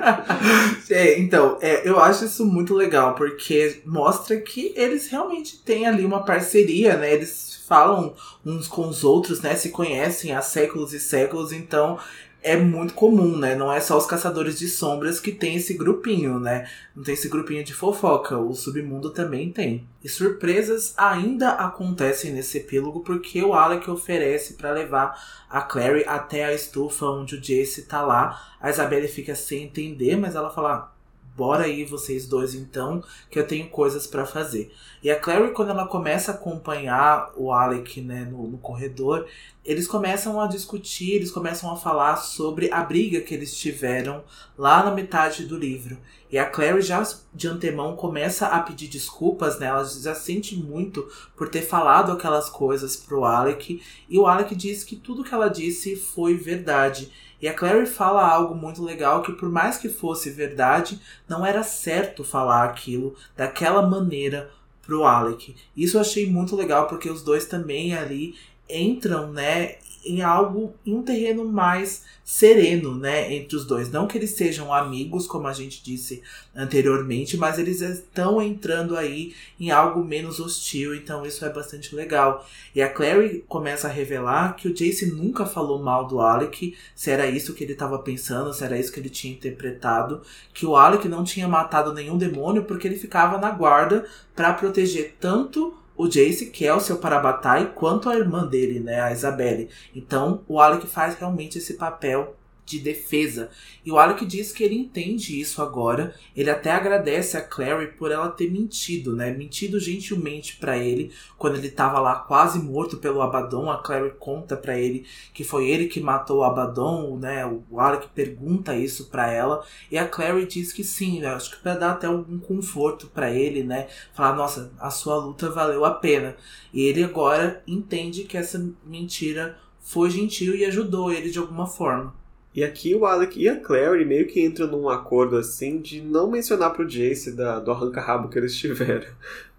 é, então, é, eu acho isso muito legal, porque mostra que eles realmente têm ali uma parceria, né? Eles falam uns com os outros, né? Se conhecem há séculos e séculos, então é muito comum, né? Não é só os caçadores de sombras que tem esse grupinho, né? Não tem esse grupinho de fofoca, o submundo também tem. E surpresas ainda acontecem nesse epílogo porque o Alec oferece para levar a Clary até a estufa onde o Jace tá lá. A Isabelle fica sem entender, mas ela fala: bora aí vocês dois então, que eu tenho coisas para fazer. E a Clary, quando ela começa a acompanhar o Alec né, no, no, corredor, eles começam a discutir, eles começam a falar sobre a briga que eles tiveram lá na metade do livro. E a Clary já de antemão começa a pedir desculpas, né? Ela já sente muito por ter falado aquelas coisas pro Alec. E o Alec diz que tudo que ela disse foi verdade. E a Clary fala algo muito legal que por mais que fosse verdade, não era certo falar aquilo daquela maneira pro Alec. Isso eu achei muito legal porque os dois também ali entram, né, em algo, em um terreno mais sereno, né, entre os dois. Não que eles sejam amigos, como a gente disse anteriormente, mas eles estão entrando aí em algo menos hostil, então isso é bastante legal. E a Clary começa a revelar que o Jace nunca falou mal do Alec, se era isso que ele estava pensando, se era isso que ele tinha interpretado, que o Alec não tinha matado nenhum demônio porque ele ficava na guarda para proteger tanto o Jace, que é o seu Parabatai, quanto a irmã dele, né, a Isabelle. Então, o Alec faz realmente esse papel de defesa. E o Alec diz que ele entende isso agora. Ele até agradece a Clary por ela ter mentido, né? Mentido gentilmente para ele quando ele tava lá quase morto pelo Abaddon. A Clary conta para ele que foi ele que matou o Abaddon, né? O Alec pergunta isso para ela e a Clary diz que sim, acho que para dar até algum conforto para ele, né? Falar, nossa, a sua luta valeu a pena. E ele agora entende que essa mentira foi gentil e ajudou ele de alguma forma. E aqui o Alec e a Clary meio que entram num acordo assim de não mencionar pro Jace da, do arranca-rabo que eles tiveram.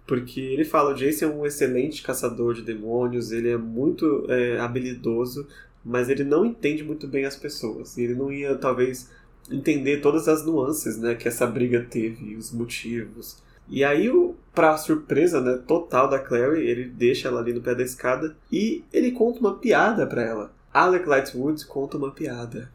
Porque ele fala, o Jace é um excelente caçador de demônios, ele é muito é, habilidoso, mas ele não entende muito bem as pessoas. E ele não ia, talvez, entender todas as nuances né, que essa briga teve, os motivos. E aí, pra surpresa né, total da Clary, ele deixa ela ali no pé da escada e ele conta uma piada para ela. Alec Lightwood conta uma piada.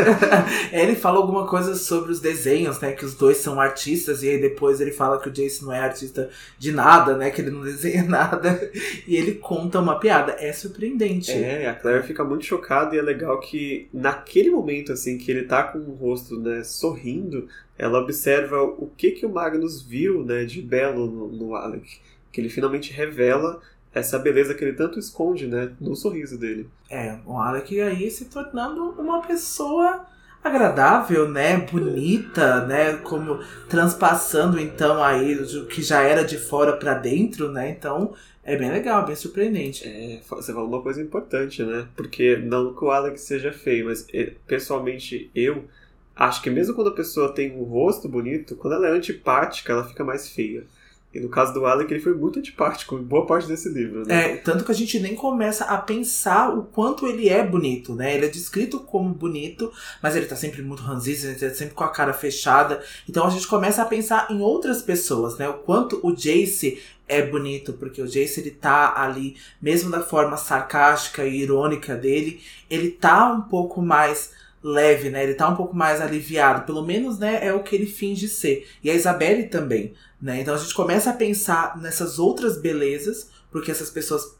Ele fala alguma coisa sobre os desenhos, né? Que os dois são artistas, e aí depois ele fala que o Jason não é artista de nada, né? Que ele não desenha nada. E ele conta uma piada. É surpreendente. É, a Claire fica muito chocada e é legal que naquele momento, assim, que ele tá com o rosto, né, sorrindo, ela observa o que que o Magnus viu, né, de belo no, no Alec. Que ele finalmente revela essa beleza que ele tanto esconde, né, no sorriso dele. É, o Alec aí se tornando uma pessoa agradável, né, bonita, né, como transpassando então aí o que já era de fora para dentro, né? Então, é bem legal, bem surpreendente. É, você falou uma coisa importante, né? Porque não que o Alex seja feio, mas pessoalmente eu acho que mesmo quando a pessoa tem um rosto bonito, quando ela é antipática, ela fica mais feia. E no caso do Alec, ele foi muito antipático em boa parte desse livro, né? É, tanto que a gente nem começa a pensar o quanto ele é bonito, né? Ele é descrito como bonito, mas ele tá sempre muito ranzido, ele tá sempre com a cara fechada. Então a gente começa a pensar em outras pessoas, né? O quanto o Jace é bonito, porque o Jace ele tá ali, mesmo da forma sarcástica e irônica dele, ele tá um pouco mais leve, né? Ele tá um pouco mais aliviado, pelo menos, né, é o que ele finge ser. E a Isabelle também, né? Então a gente começa a pensar nessas outras belezas, porque essas pessoas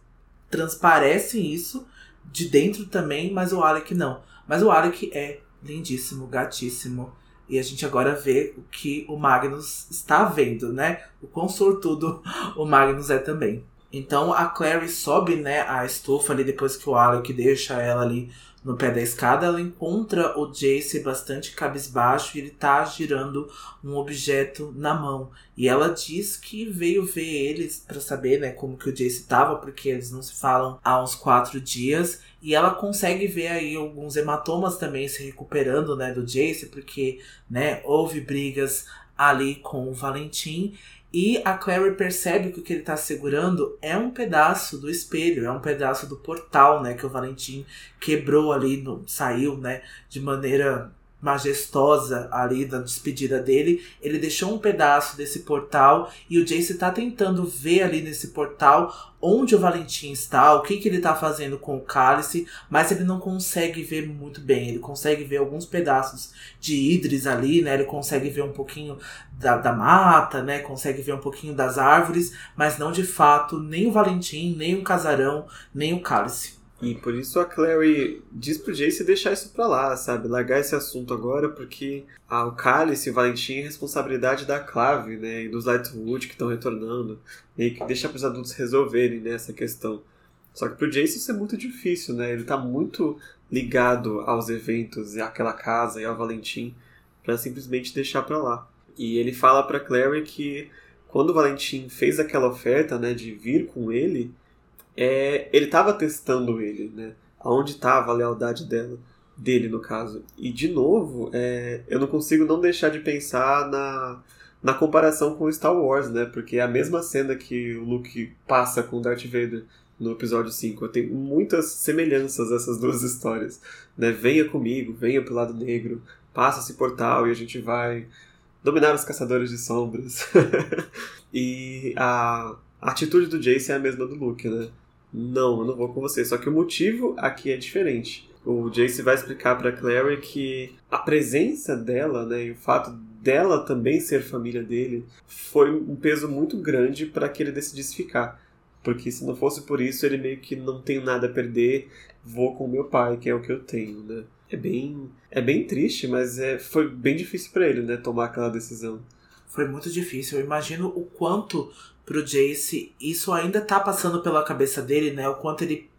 transparecem isso de dentro também, mas o Alec não. Mas o Alec é lindíssimo, gatíssimo. E a gente agora vê o que o Magnus está vendo, né? O quão sortudo o Magnus é também. Então a Clary sobe, né, a estufa ali depois que o Alec deixa ela ali no pé da escada, ela encontra o Jace bastante cabisbaixo e ele tá girando um objeto na mão. E ela diz que veio ver eles para saber, né, como que o Jace tava, porque eles não se falam há uns quatro dias. E ela consegue ver aí alguns hematomas também se recuperando, né, do Jace, porque, né, houve brigas ali com o Valentim. E a Clary percebe que o que ele está segurando é um pedaço do espelho, é um pedaço do portal, né? Que o Valentim quebrou ali, no, saiu, né? De maneira majestosa ali da despedida dele, ele deixou um pedaço desse portal e o Jace tá tentando ver ali nesse portal onde o Valentim está, o que, que ele tá fazendo com o cálice, mas ele não consegue ver muito bem. Ele consegue ver alguns pedaços de Idris ali, né? Ele consegue ver um pouquinho da, da mata, né? Consegue ver um pouquinho das árvores, mas não de fato nem o Valentim, nem o casarão, nem o cálice. E por isso a Clary diz pro Jace deixar isso pra lá, sabe? Largar esse assunto agora, porque ah, o Cálice e o Valentim é responsabilidade da Clave, né? E dos Lightwood que estão retornando. E que deixa pros adultos resolverem né, essa questão. Só que pro Jace isso é muito difícil, né? Ele tá muito ligado aos eventos e àquela casa e ao Valentim para simplesmente deixar pra lá. E ele fala pra Clary que quando o Valentim fez aquela oferta, né, de vir com ele é, ele estava testando ele, né? Aonde estava a lealdade dela, dele no caso. E de novo, é, eu não consigo não deixar de pensar na, na comparação com Star Wars, né? Porque é a mesma cena que o Luke passa com Darth Vader no episódio 5. Tem muitas semelhanças essas duas histórias. Né? Venha comigo, venha pro lado negro, passa esse portal e a gente vai dominar os caçadores de sombras. e a, atitude do Jace é a mesma do Luke, né? Não, eu não vou com você. Só que o motivo aqui é diferente. O Jace vai explicar para Clary que a presença dela, né, e o fato dela também ser família dele, foi um peso muito grande para que ele decidisse ficar. Porque se não fosse por isso, ele meio que não tem nada a perder, vou com meu pai, que é o que eu tenho, né? É bem, é bem triste, mas é, foi bem difícil para ele, né, tomar aquela decisão. Foi muito difícil. Eu imagino o quanto pro Jace isso ainda tá passando pela cabeça dele, né? O quanto ele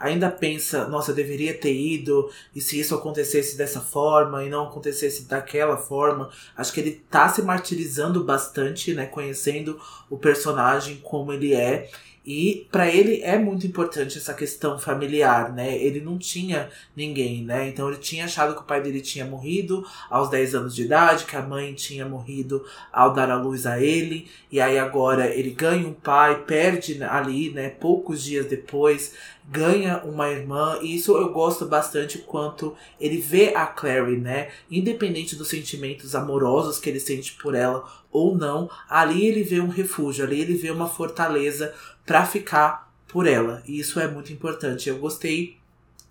ainda pensa, nossa, eu deveria ter ido, e se isso acontecesse dessa forma e não acontecesse daquela forma. Acho que ele tá se martirizando bastante, né? Conhecendo o personagem como ele é. E para ele é muito importante essa questão familiar, né? Ele não tinha ninguém, né? Então ele tinha achado que o pai dele tinha morrido aos 10 anos de idade, que a mãe tinha morrido ao dar a luz a ele, e aí agora ele ganha um pai, perde ali, né, poucos dias depois, ganha uma irmã, e isso eu gosto bastante quanto ele vê a Clary, né? Independente dos sentimentos amorosos que ele sente por ela ou não, ali ele vê um refúgio, ali ele vê uma fortaleza para ficar por ela. E isso é muito importante. Eu gostei,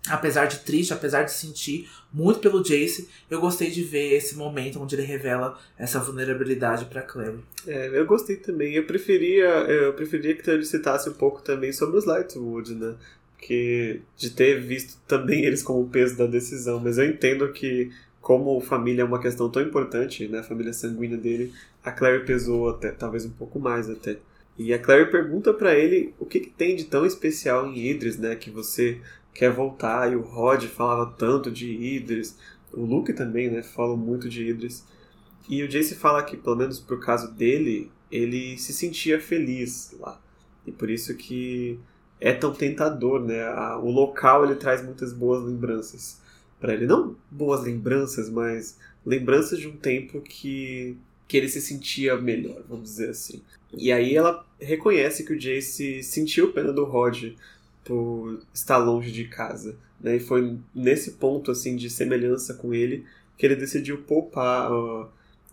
apesar de triste, apesar de sentir muito pelo Jace, eu gostei de ver esse momento onde ele revela essa vulnerabilidade para Clary. É, eu gostei também. Eu preferia, eu preferia que ele citasse um pouco também sobre os Lightwood, né? Que de ter visto também eles como o peso da decisão, mas eu entendo que como família é uma questão tão importante, né, a família sanguínea dele, a Clary pesou até, talvez um pouco mais até. E a Clary pergunta para ele o que, que, tem de tão especial em Idris, né? Que você quer voltar. E o Rod falava tanto de Idris. O Luke também, né? Fala muito de Idris. E o Jace fala que, pelo menos pro caso dele, ele se sentia feliz lá. E por isso que é tão tentador, né? O local ele traz muitas boas lembranças para ele. Não boas lembranças, mas lembranças de um tempo que que ele se sentia melhor, vamos dizer assim. E aí ela reconhece que o Jace sentiu pena do Rod por estar longe de casa, né? E foi nesse ponto assim de semelhança com ele que ele decidiu poupar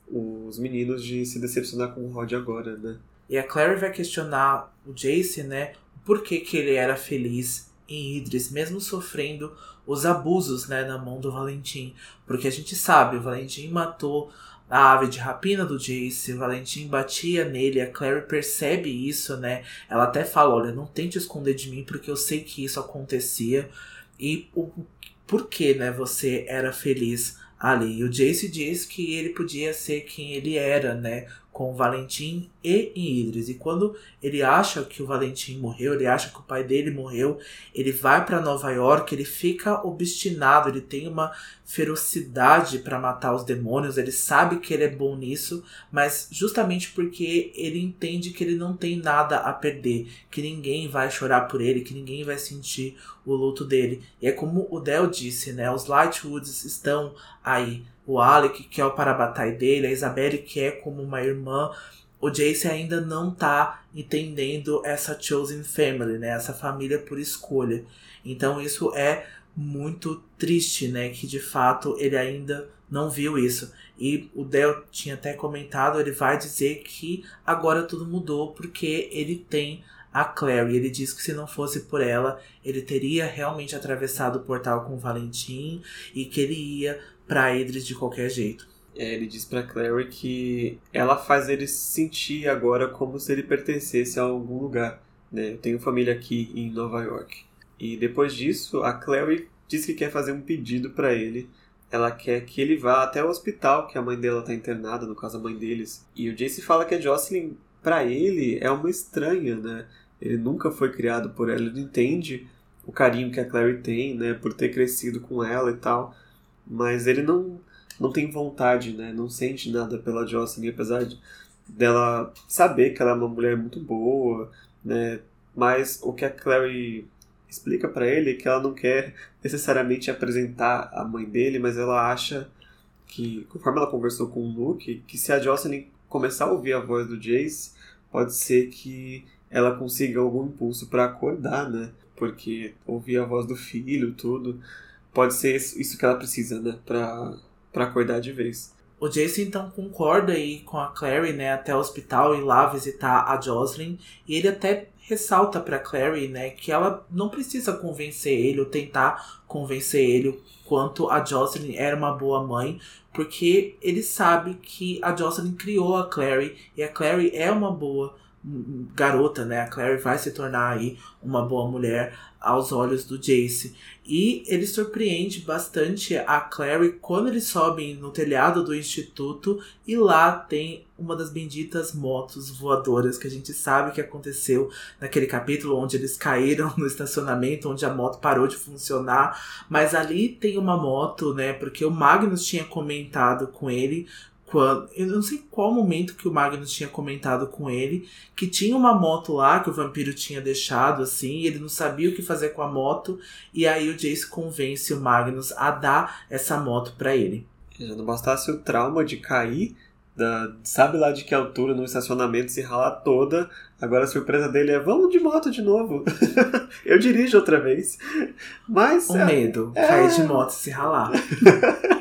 os meninos de se decepcionar com o Rod agora, né? E a Clary vai questionar o Jace, né? Por que, que ele era feliz em Idris, mesmo sofrendo os abusos, né, na mão do Valentim. Porque a gente sabe, o Valentim matou a ave de rapina do Jace, o Valentim batia nele, a Clary percebe isso, né? Ela até fala, olha, não tente esconder de mim porque eu sei que isso acontecia. E o porquê, né, você era feliz ali. E o Jace diz que ele podia ser quem ele era, né? Com o Valentim e em Idris. E quando ele acha que o Valentim morreu, ele acha que o pai dele morreu, ele vai para Nova York, ele fica obstinado, ele tem uma ferocidade para matar os demônios, ele sabe que ele é bom nisso, mas justamente porque ele entende que ele não tem nada a perder, que ninguém vai chorar por ele, que ninguém vai sentir o luto dele. E é como o Del disse, né? Os Lightwoods estão aí o Alec, que é o Parabatai dele, a Isabelle, que é como uma irmã. O Jace ainda não tá entendendo essa chosen family, né? Essa família por escolha. Então isso é muito triste, né? Que de fato ele ainda não viu isso. E o Del tinha até comentado, ele vai dizer que agora tudo mudou porque ele tem a Clary. Ele diz que se não fosse por ela, ele teria realmente atravessado o portal com o Valentim e que ele ia para Idris de qualquer jeito. É, ele diz para Clary que ela faz ele se sentir agora como se ele pertencesse a algum lugar. Né? Eu tenho família aqui em Nova York. E depois disso, a Clary diz que quer fazer um pedido para ele. Ela quer que ele vá até o hospital que a mãe dela está internada, no caso a mãe deles. E o Jace fala que a Jocelyn, para ele, é uma estranha, né? Ele nunca foi criado por ela, ele entende o carinho que a Clary tem, né, por ter crescido com ela e tal mas ele não, não tem vontade, né? Não sente nada pela Jocelyn, apesar de, dela saber que ela é uma mulher muito boa, né? Mas o que a Clary explica para ele é que ela não quer necessariamente apresentar a mãe dele, mas ela acha que, conforme ela conversou com o Luke, que se a Jocelyn começar a ouvir a voz do Jace, pode ser que ela consiga algum impulso para acordar, né? Porque ouvir a voz do filho, tudo, pode ser isso que ela precisa, né? Pra, pra acordar de vez. O Jason então concorda aí com a Clary, né, até o hospital e lá visitar a Jocelyn, e ele até ressalta para Clary, né, que ela não precisa convencer ele ou tentar convencer ele quanto a Jocelyn era uma boa mãe, porque ele sabe que a Jocelyn criou a Clary e a Clary é uma boa garota, né? A Clary vai se tornar aí uma boa mulher aos olhos do Jace. E ele surpreende bastante a Clary quando eles sobem no telhado do instituto e lá tem uma das benditas motos voadoras que a gente sabe que aconteceu naquele capítulo onde eles caíram no estacionamento, onde a moto parou de funcionar. Mas ali tem uma moto, né? Porque o Magnus tinha comentado com ele quando, eu não sei qual momento que o Magnus tinha comentado com ele que tinha uma moto lá que o vampiro tinha deixado assim, e ele não sabia o que fazer com a moto, e aí o Jace convence o Magnus a dar essa moto para ele. Já não bastasse o trauma de cair da, sabe lá de que altura no estacionamento se ralar toda. Agora a surpresa dele é vamos de moto de novo. eu dirijo outra vez. Mas. O é, medo, é... cair de moto e se ralar.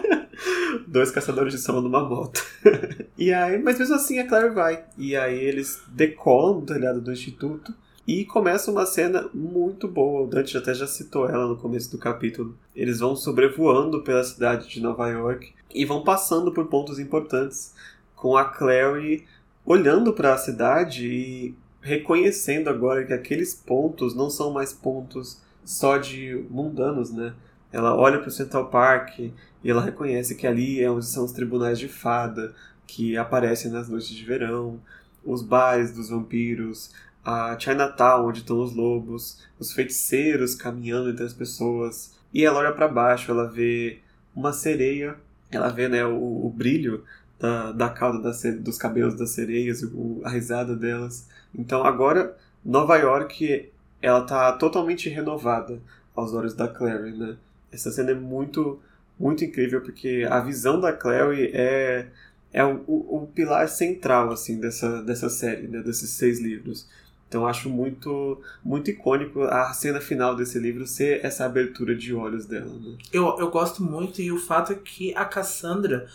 Dois caçadores de sono numa moto. e aí, mas mesmo assim a Claire vai. E aí eles decolam do telhado do instituto. E começa uma cena muito boa. O Dante até já citou ela no começo do capítulo. Eles vão sobrevoando pela cidade de Nova York e vão passando por pontos importantes, com a Clary olhando para a cidade e reconhecendo agora que aqueles pontos não são mais pontos só de mundanos, né? Ela olha para o Central Park e ela reconhece que ali é onde são os tribunais de fada que aparecem nas noites de verão, os bares dos vampiros, a Chinatown onde estão os lobos, os feiticeiros caminhando entre as pessoas. E ela olha para baixo, ela vê uma sereia, ela vê né, o, o brilho da, da cauda das, dos cabelos das sereias, o, a risada delas. Então agora Nova York ela tá totalmente renovada aos olhos da Clary, né? Essa cena é muito muito incrível porque a visão da Clary é é o, o, o, pilar central assim dessa, dessa série, né, desses seis livros. Então acho muito muito icônico a cena final desse livro ser essa abertura de olhos dela. Né? Eu, eu gosto muito e o fato é que a Cassandra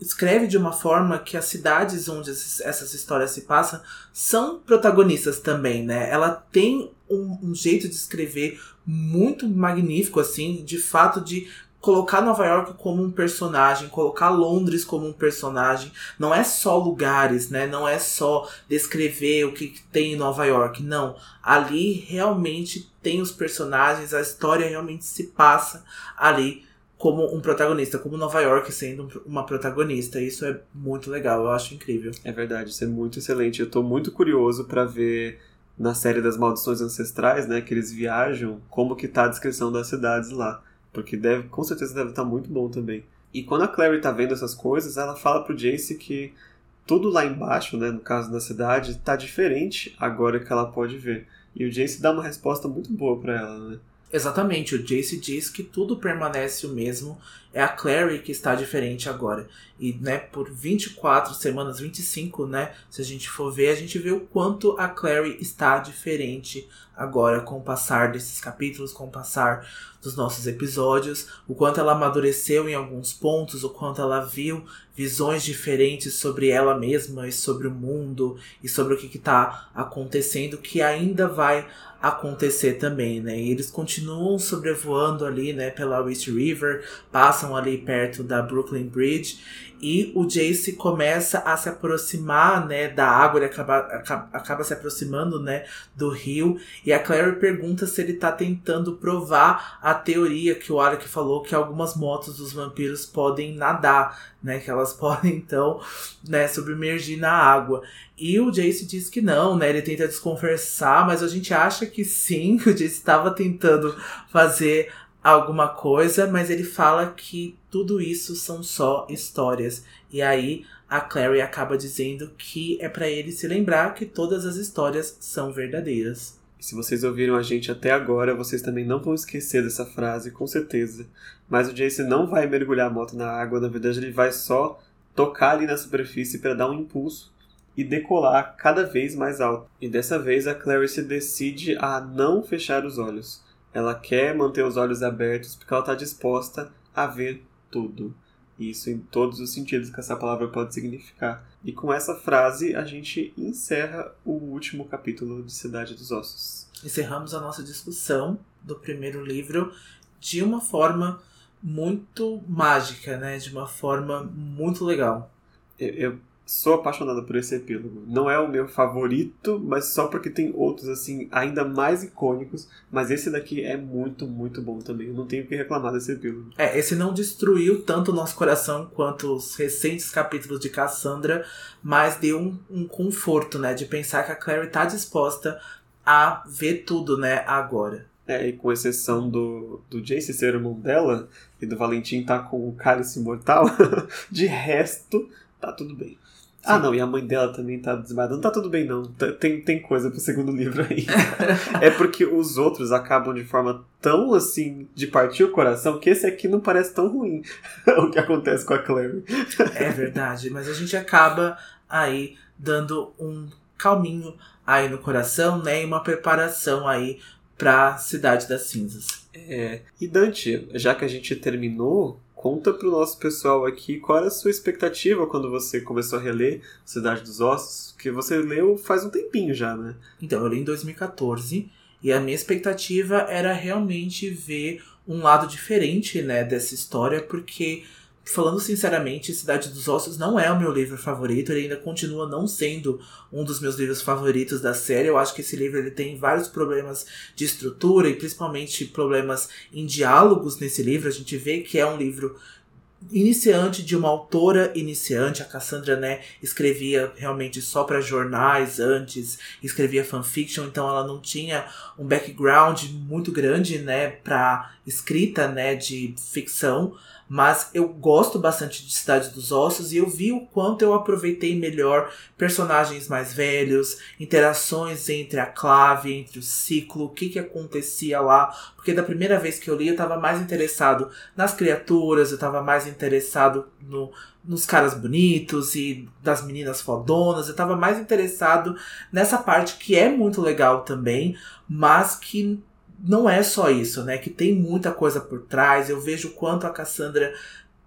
escreve de uma forma que as cidades onde essas histórias se passam são protagonistas também, né? Ela tem um, um jeito de escrever muito magnífico, assim, de fato de colocar Nova York como um personagem, colocar Londres como um personagem. Não é só lugares, né? Não é só descrever o que tem em Nova York. Não. Ali realmente tem os personagens, a história realmente se passa ali como um protagonista, como Nova York sendo uma protagonista. Isso é muito legal, eu acho incrível. É verdade, isso é muito excelente. Eu tô muito curioso para ver na série das maldições ancestrais, né, que eles viajam, como que tá a descrição das cidades lá. Porque deve, com certeza deve estar tá muito bom também. E quando a Clary tá vendo essas coisas, ela fala pro Jace que tudo lá embaixo, né, no caso da cidade, tá diferente agora que ela pode ver. E o Jace dá uma resposta muito boa para ela, né? Exatamente, o Jace diz que tudo permanece o mesmo, é a Clary que está diferente agora. E, né, por 24 semanas, 25, né, se a gente for ver, a gente vê o quanto a Clary está diferente agora com o passar desses capítulos, com o passar dos nossos episódios, o quanto ela amadureceu em alguns pontos, o quanto ela viu visões diferentes sobre ela mesma e sobre o mundo e sobre o que está acontecendo que ainda vai acontecer também, né? E eles continuam sobrevoando ali, né, pela West River, passam ali perto da Brooklyn Bridge e o Jace começa a se aproximar, né, da água, ele acaba, acaba, acaba, se aproximando, né, do rio, e a Clary pergunta se ele tá tentando provar a teoria que o Alec falou que algumas motos dos vampiros podem nadar, né, que elas podem então, né, submergir na água. E o Jace diz que não, né, ele tenta desconversar, mas a gente acha que sim, que o Jace estava tentando fazer alguma coisa, mas ele fala que tudo isso são só histórias. E aí a Clary acaba dizendo que é para ele se lembrar que todas as histórias são verdadeiras. Se vocês ouviram a gente até agora, vocês também não vão esquecer dessa frase, com certeza. Mas o Jace não vai mergulhar a moto na água, na verdade ele vai só tocar ali na superfície para dar um impulso e decolar cada vez mais alto. E dessa vez a Clarice decide a não fechar os olhos. Ela quer manter os olhos abertos porque ela está disposta a ver tudo. Isso em todos os sentidos que essa palavra pode significar. E com essa frase a gente encerra o último capítulo de Cidade dos Ossos. Encerramos a nossa discussão do primeiro livro de uma forma muito mágica, né? De uma forma muito legal. Eu, eu sou apaixonada por esse epílogo. Não é o meu favorito, mas só porque tem outros assim ainda mais icônicos. Mas esse daqui é muito, muito bom também. Eu não tenho o que reclamar desse epílogo. É, esse não destruiu tanto o nosso coração quanto os recentes capítulos de Cassandra, mas deu um, um conforto, né? De pensar que a Clary tá disposta a ver tudo, né? Agora. É, e com exceção do, do Jace ser irmão dela e do Valentim tá com o cálice mortal, de resto, tá tudo bem. Ah, não, e a mãe dela também tá desmaiada. Não tá tudo bem, não. Tem, tem coisa pro segundo livro aí. é porque os outros acabam de forma tão assim, de partir o coração, que esse aqui não parece tão ruim o que acontece com a Claire. é verdade, mas a gente acaba aí dando um calminho aí no coração, né? E uma preparação aí pra Cidade das Cinzas. É. E Dante, já que a gente terminou Conta pro nosso pessoal aqui qual era a sua expectativa quando você começou a reler Cidade dos Ossos, que você leu faz um tempinho já, né? Então, eu li em 2014 e a minha expectativa era realmente ver um lado diferente, né, dessa história, porque falando sinceramente, Cidade dos Ossos não é o meu livro favorito, ele ainda continua não sendo um dos meus livros favoritos da série. Eu acho que esse livro ele tem vários problemas de estrutura e principalmente problemas em diálogos nesse livro. A gente vê que é um livro iniciante de uma autora iniciante. A Cassandra, né, escrevia realmente só para jornais antes, escrevia fanfiction, então ela não tinha um background muito grande, né, para escrita, né, de ficção. Mas eu gosto bastante de Cidade dos Ossos e eu vi o quanto eu aproveitei melhor personagens mais velhos, interações entre a clave, entre o ciclo, o que, que acontecia lá. Porque da primeira vez que eu li eu estava mais interessado nas criaturas, eu estava mais interessado no, nos caras bonitos e das meninas fodonas, eu estava mais interessado nessa parte que é muito legal também, mas que não é só isso, né? Que tem muita coisa por trás. Eu vejo quanto a Cassandra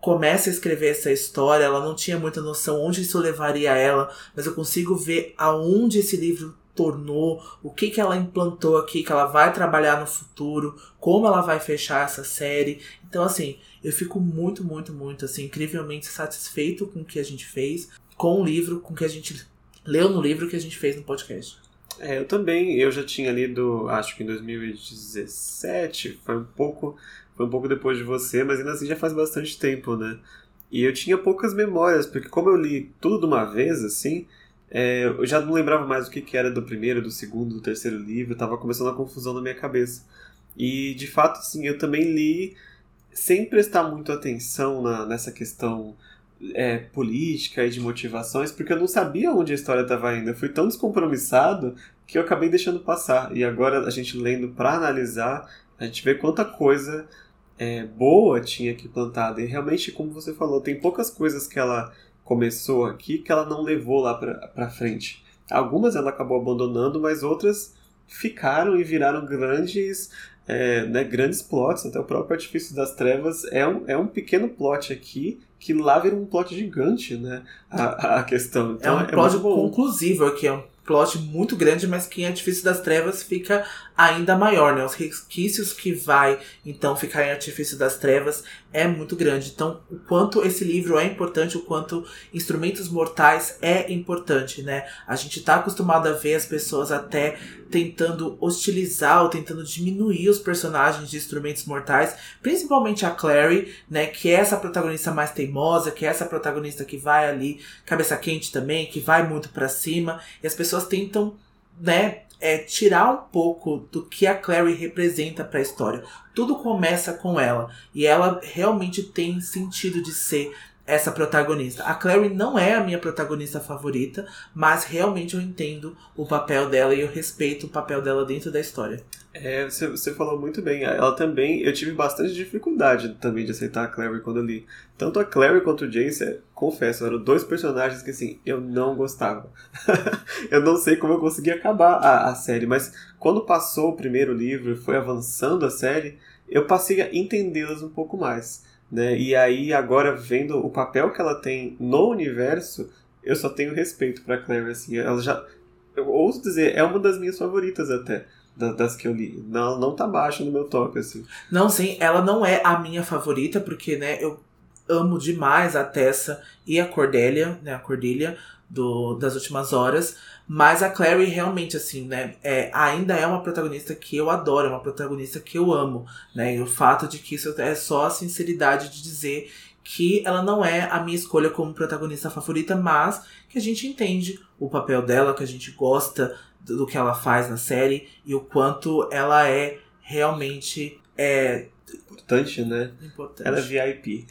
começa a escrever essa história, ela não tinha muita noção onde isso levaria ela, mas eu consigo ver aonde esse livro tornou, o que que ela implantou aqui, que ela vai trabalhar no futuro, como ela vai fechar essa série. Então assim, eu fico muito, muito, muito assim incrivelmente satisfeito com o que a gente fez, com o livro, com o que a gente leu no livro que a gente fez no podcast. É, eu também, eu já tinha lido, acho que em 2017, foi um pouco, foi um pouco depois de você, mas ainda assim já faz bastante tempo, né? E eu tinha poucas memórias, porque como eu li tudo de uma vez, assim, é, eu já não lembrava mais o que, que era do primeiro, do segundo, do terceiro livro, tava começando a confusão na minha cabeça. E, de fato, assim, eu também li sem prestar muito atenção na, nessa questão é, política e de motivações, porque eu não sabia onde a história estava indo. Eu fui tão descompromissado que eu acabei deixando passar. E agora a gente lendo para analisar, a gente vê quanta coisa é, boa tinha aqui plantada. E realmente, como você falou, tem poucas coisas que ela começou aqui que ela não levou lá para frente. Algumas ela acabou abandonando, mas outras ficaram e viraram grandes é, né, grandes plots, até o próprio Artifício das Trevas é um, é um pequeno plot aqui que lá vira um plot gigante, né? A, a questão. Então, é um é plot conclusivo aqui, é um plot muito grande, mas que em Artifício das Trevas fica ainda maior, né? Os resquícios que vai, então, ficar em Artifício das Trevas é muito grande. Então, o quanto esse livro é importante, o quanto Instrumentos Mortais é importante, né? A gente tá acostumado a ver as pessoas até tentando hostilizar ou tentando diminuir os personagens de Instrumentos Mortais, principalmente a Clary, né? Que é essa protagonista mais teimosa, que é essa protagonista que vai ali, cabeça quente também, que vai muito para cima, e as pessoas tentam, né? É tirar um pouco do que a Clary representa para a história. Tudo começa com ela e ela realmente tem sentido de ser essa protagonista. A Clary não é a minha protagonista favorita, mas realmente eu entendo o papel dela e eu respeito o papel dela dentro da história. É, você, você falou muito bem. Ela também, eu tive bastante dificuldade também de aceitar a Clary quando eu li. Tanto a Clary quanto o Jace, confesso, eram dois personagens que assim, eu não gostava. eu não sei como eu consegui acabar a, a série, mas quando passou o primeiro livro e foi avançando a série, eu passei a entendê-las um pouco mais. Né? E aí, agora, vendo o papel que ela tem no universo, eu só tenho respeito pra Claire, assim. Ela já. Eu ouso dizer, é uma das minhas favoritas até. Das que eu li. Não, não tá baixo no meu top, assim. Não, sim, ela não é a minha favorita, porque, né, eu amo demais a Tessa e a Cordélia, né, a Cordélia do, das últimas horas. Mas a Clary realmente, assim, né, é, ainda é uma protagonista que eu adoro, é uma protagonista que eu amo, né? E o fato de que isso é só a sinceridade de dizer que ela não é a minha escolha como protagonista favorita, mas que a gente entende o papel dela, que a gente gosta do que ela faz na série e o quanto ela é realmente é, importante, né? Importante. Ela é VIP.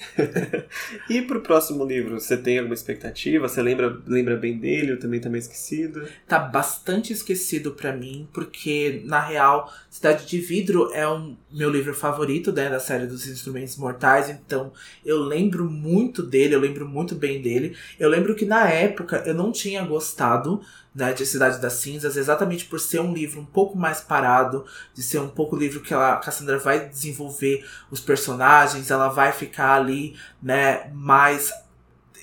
e pro próximo livro, você tem alguma expectativa? Você lembra, lembra bem dele ou também tá meio esquecido? Tá bastante esquecido para mim, porque, na real, Cidade de Vidro é um meu livro favorito, né, da série dos Instrumentos Mortais, então eu lembro muito dele, eu lembro muito bem dele. Eu lembro que na época eu não tinha gostado né, de Cidade das Cinzas, exatamente por ser um livro um pouco mais parado, de ser um pouco livro que a Cassandra vai desenvolver os personagens, ela vai ficar ali, né, mais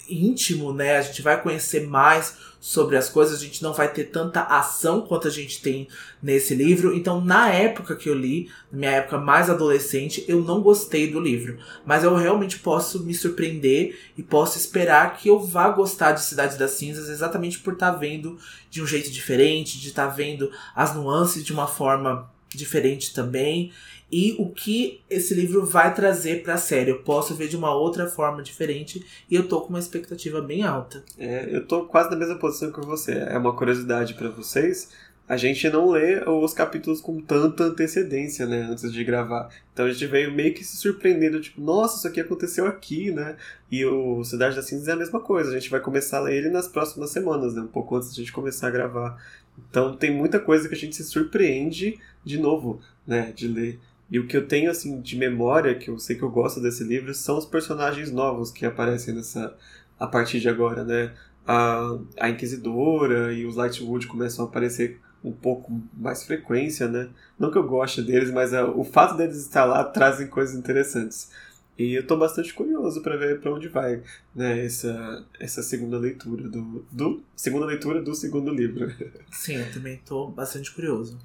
íntimo, né? A gente vai conhecer mais sobre as coisas, a gente não vai ter tanta ação quanto a gente tem nesse livro. Então, na época que eu li, na minha época mais adolescente, eu não gostei do livro. Mas eu realmente posso me surpreender e posso esperar que eu vá gostar de Cidade das Cinzas exatamente por estar tá vendo de um jeito diferente, de estar tá vendo as nuances de uma forma diferente também e o que esse livro vai trazer para a série. Eu posso ver de uma outra forma diferente e eu tô com uma expectativa bem alta. É, eu tô quase na mesma posição que você. É uma curiosidade para vocês. A gente não lê os capítulos com tanta antecedência, né, antes de gravar. Então a gente veio meio que se surpreendendo, tipo, nossa, isso aqui aconteceu aqui, né? E o Cidade das Cinzas é a mesma coisa. A gente vai começar a ler ele nas próximas semanas, né, um pouco antes de a gente começar a gravar. Então tem muita coisa que a gente se surpreende de novo, né, de ler. E o que eu tenho assim de memória, que eu sei que eu gosto desse livro, são os personagens novos que aparecem nessa a partir de agora, né? A, a Inquisidora e os Lightwood começam a aparecer um pouco mais frequência, né? Não que eu goste deles, mas a, o fato deles estar lá trazem coisas interessantes. E eu estou bastante curioso para ver para onde vai, né, essa, essa segunda leitura do, do segunda leitura do segundo livro. Sim, eu também estou bastante curioso.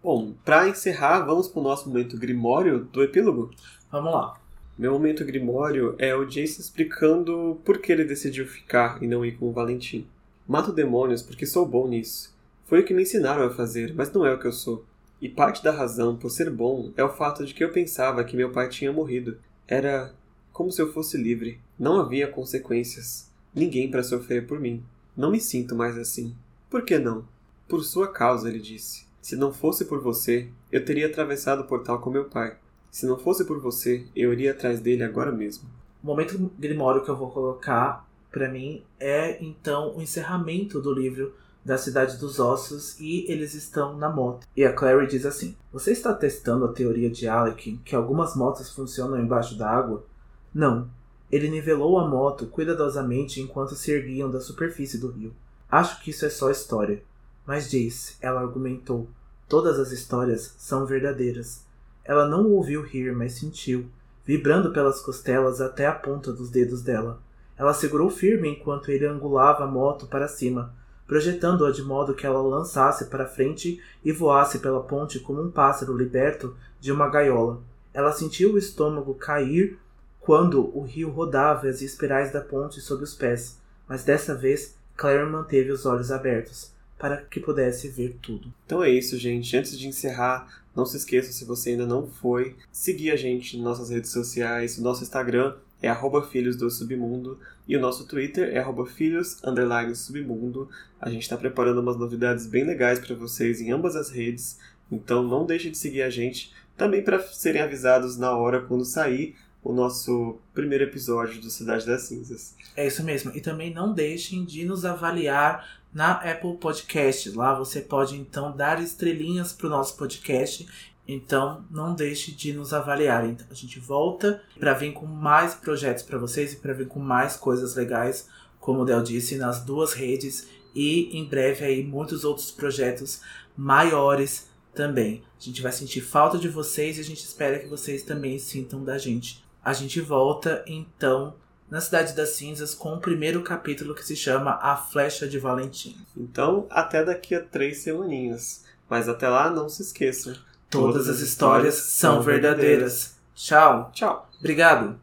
Bom, para encerrar, vamos para o nosso momento grimório do epílogo? Vamos lá. Meu momento grimório é o Jason explicando por que ele decidiu ficar e não ir com o Valentim. Mato demônios porque sou bom nisso. Foi o que me ensinaram a fazer, mas não é o que eu sou. E parte da razão por ser bom é o fato de que eu pensava que meu pai tinha morrido. Era como se eu fosse livre. Não havia consequências. Ninguém para sofrer por mim. Não me sinto mais assim. Por que não? Por sua causa, ele disse. Se não fosse por você, eu teria atravessado o portal com meu pai. Se não fosse por você, eu iria atrás dele agora mesmo. O momento grimório que eu vou colocar para mim é então o encerramento do livro da Cidade dos Ossos e eles estão na moto. E a Clary diz assim: Você está testando a teoria de Alec que algumas motos funcionam embaixo da água? Não. Ele nivelou a moto cuidadosamente enquanto se erguiam da superfície do rio. Acho que isso é só história. Mas Jace, ela argumentou, Todas as histórias são verdadeiras. Ela não ouviu rir, mas sentiu, vibrando pelas costelas até a ponta dos dedos dela. Ela segurou firme enquanto ele angulava a moto para cima, projetando-a de modo que ela lançasse para frente e voasse pela ponte como um pássaro liberto de uma gaiola. Ela sentiu o estômago cair quando o rio rodava as espirais da ponte sob os pés, mas dessa vez Claire manteve os olhos abertos para que pudesse ver tudo. Então é isso, gente. Antes de encerrar, não se esqueça, se você ainda não foi, seguir a gente nas nossas redes sociais. O nosso Instagram é arroba filhos do submundo e o nosso Twitter é arroba filhos submundo. A gente está preparando umas novidades bem legais para vocês em ambas as redes, então não deixe de seguir a gente também para serem avisados na hora quando sair o nosso primeiro episódio do Cidade das Cinzas. É isso mesmo. E também não deixem de nos avaliar na Apple Podcast. Lá você pode então dar estrelinhas para o nosso podcast. Então não deixe de nos avaliar. Então a gente volta para vir com mais projetos para vocês e para vir com mais coisas legais, como o Del disse, nas duas redes e em breve aí muitos outros projetos maiores também. A gente vai sentir falta de vocês e a gente espera que vocês também sintam da gente. A gente volta então na Cidade das Cinzas com o primeiro capítulo que se chama A Flecha de Valentim. Então, até daqui a três semaninhas. Mas até lá, não se esqueçam. Todas, Todas as histórias são verdadeiras. verdadeiras. Tchau. Tchau. Obrigado.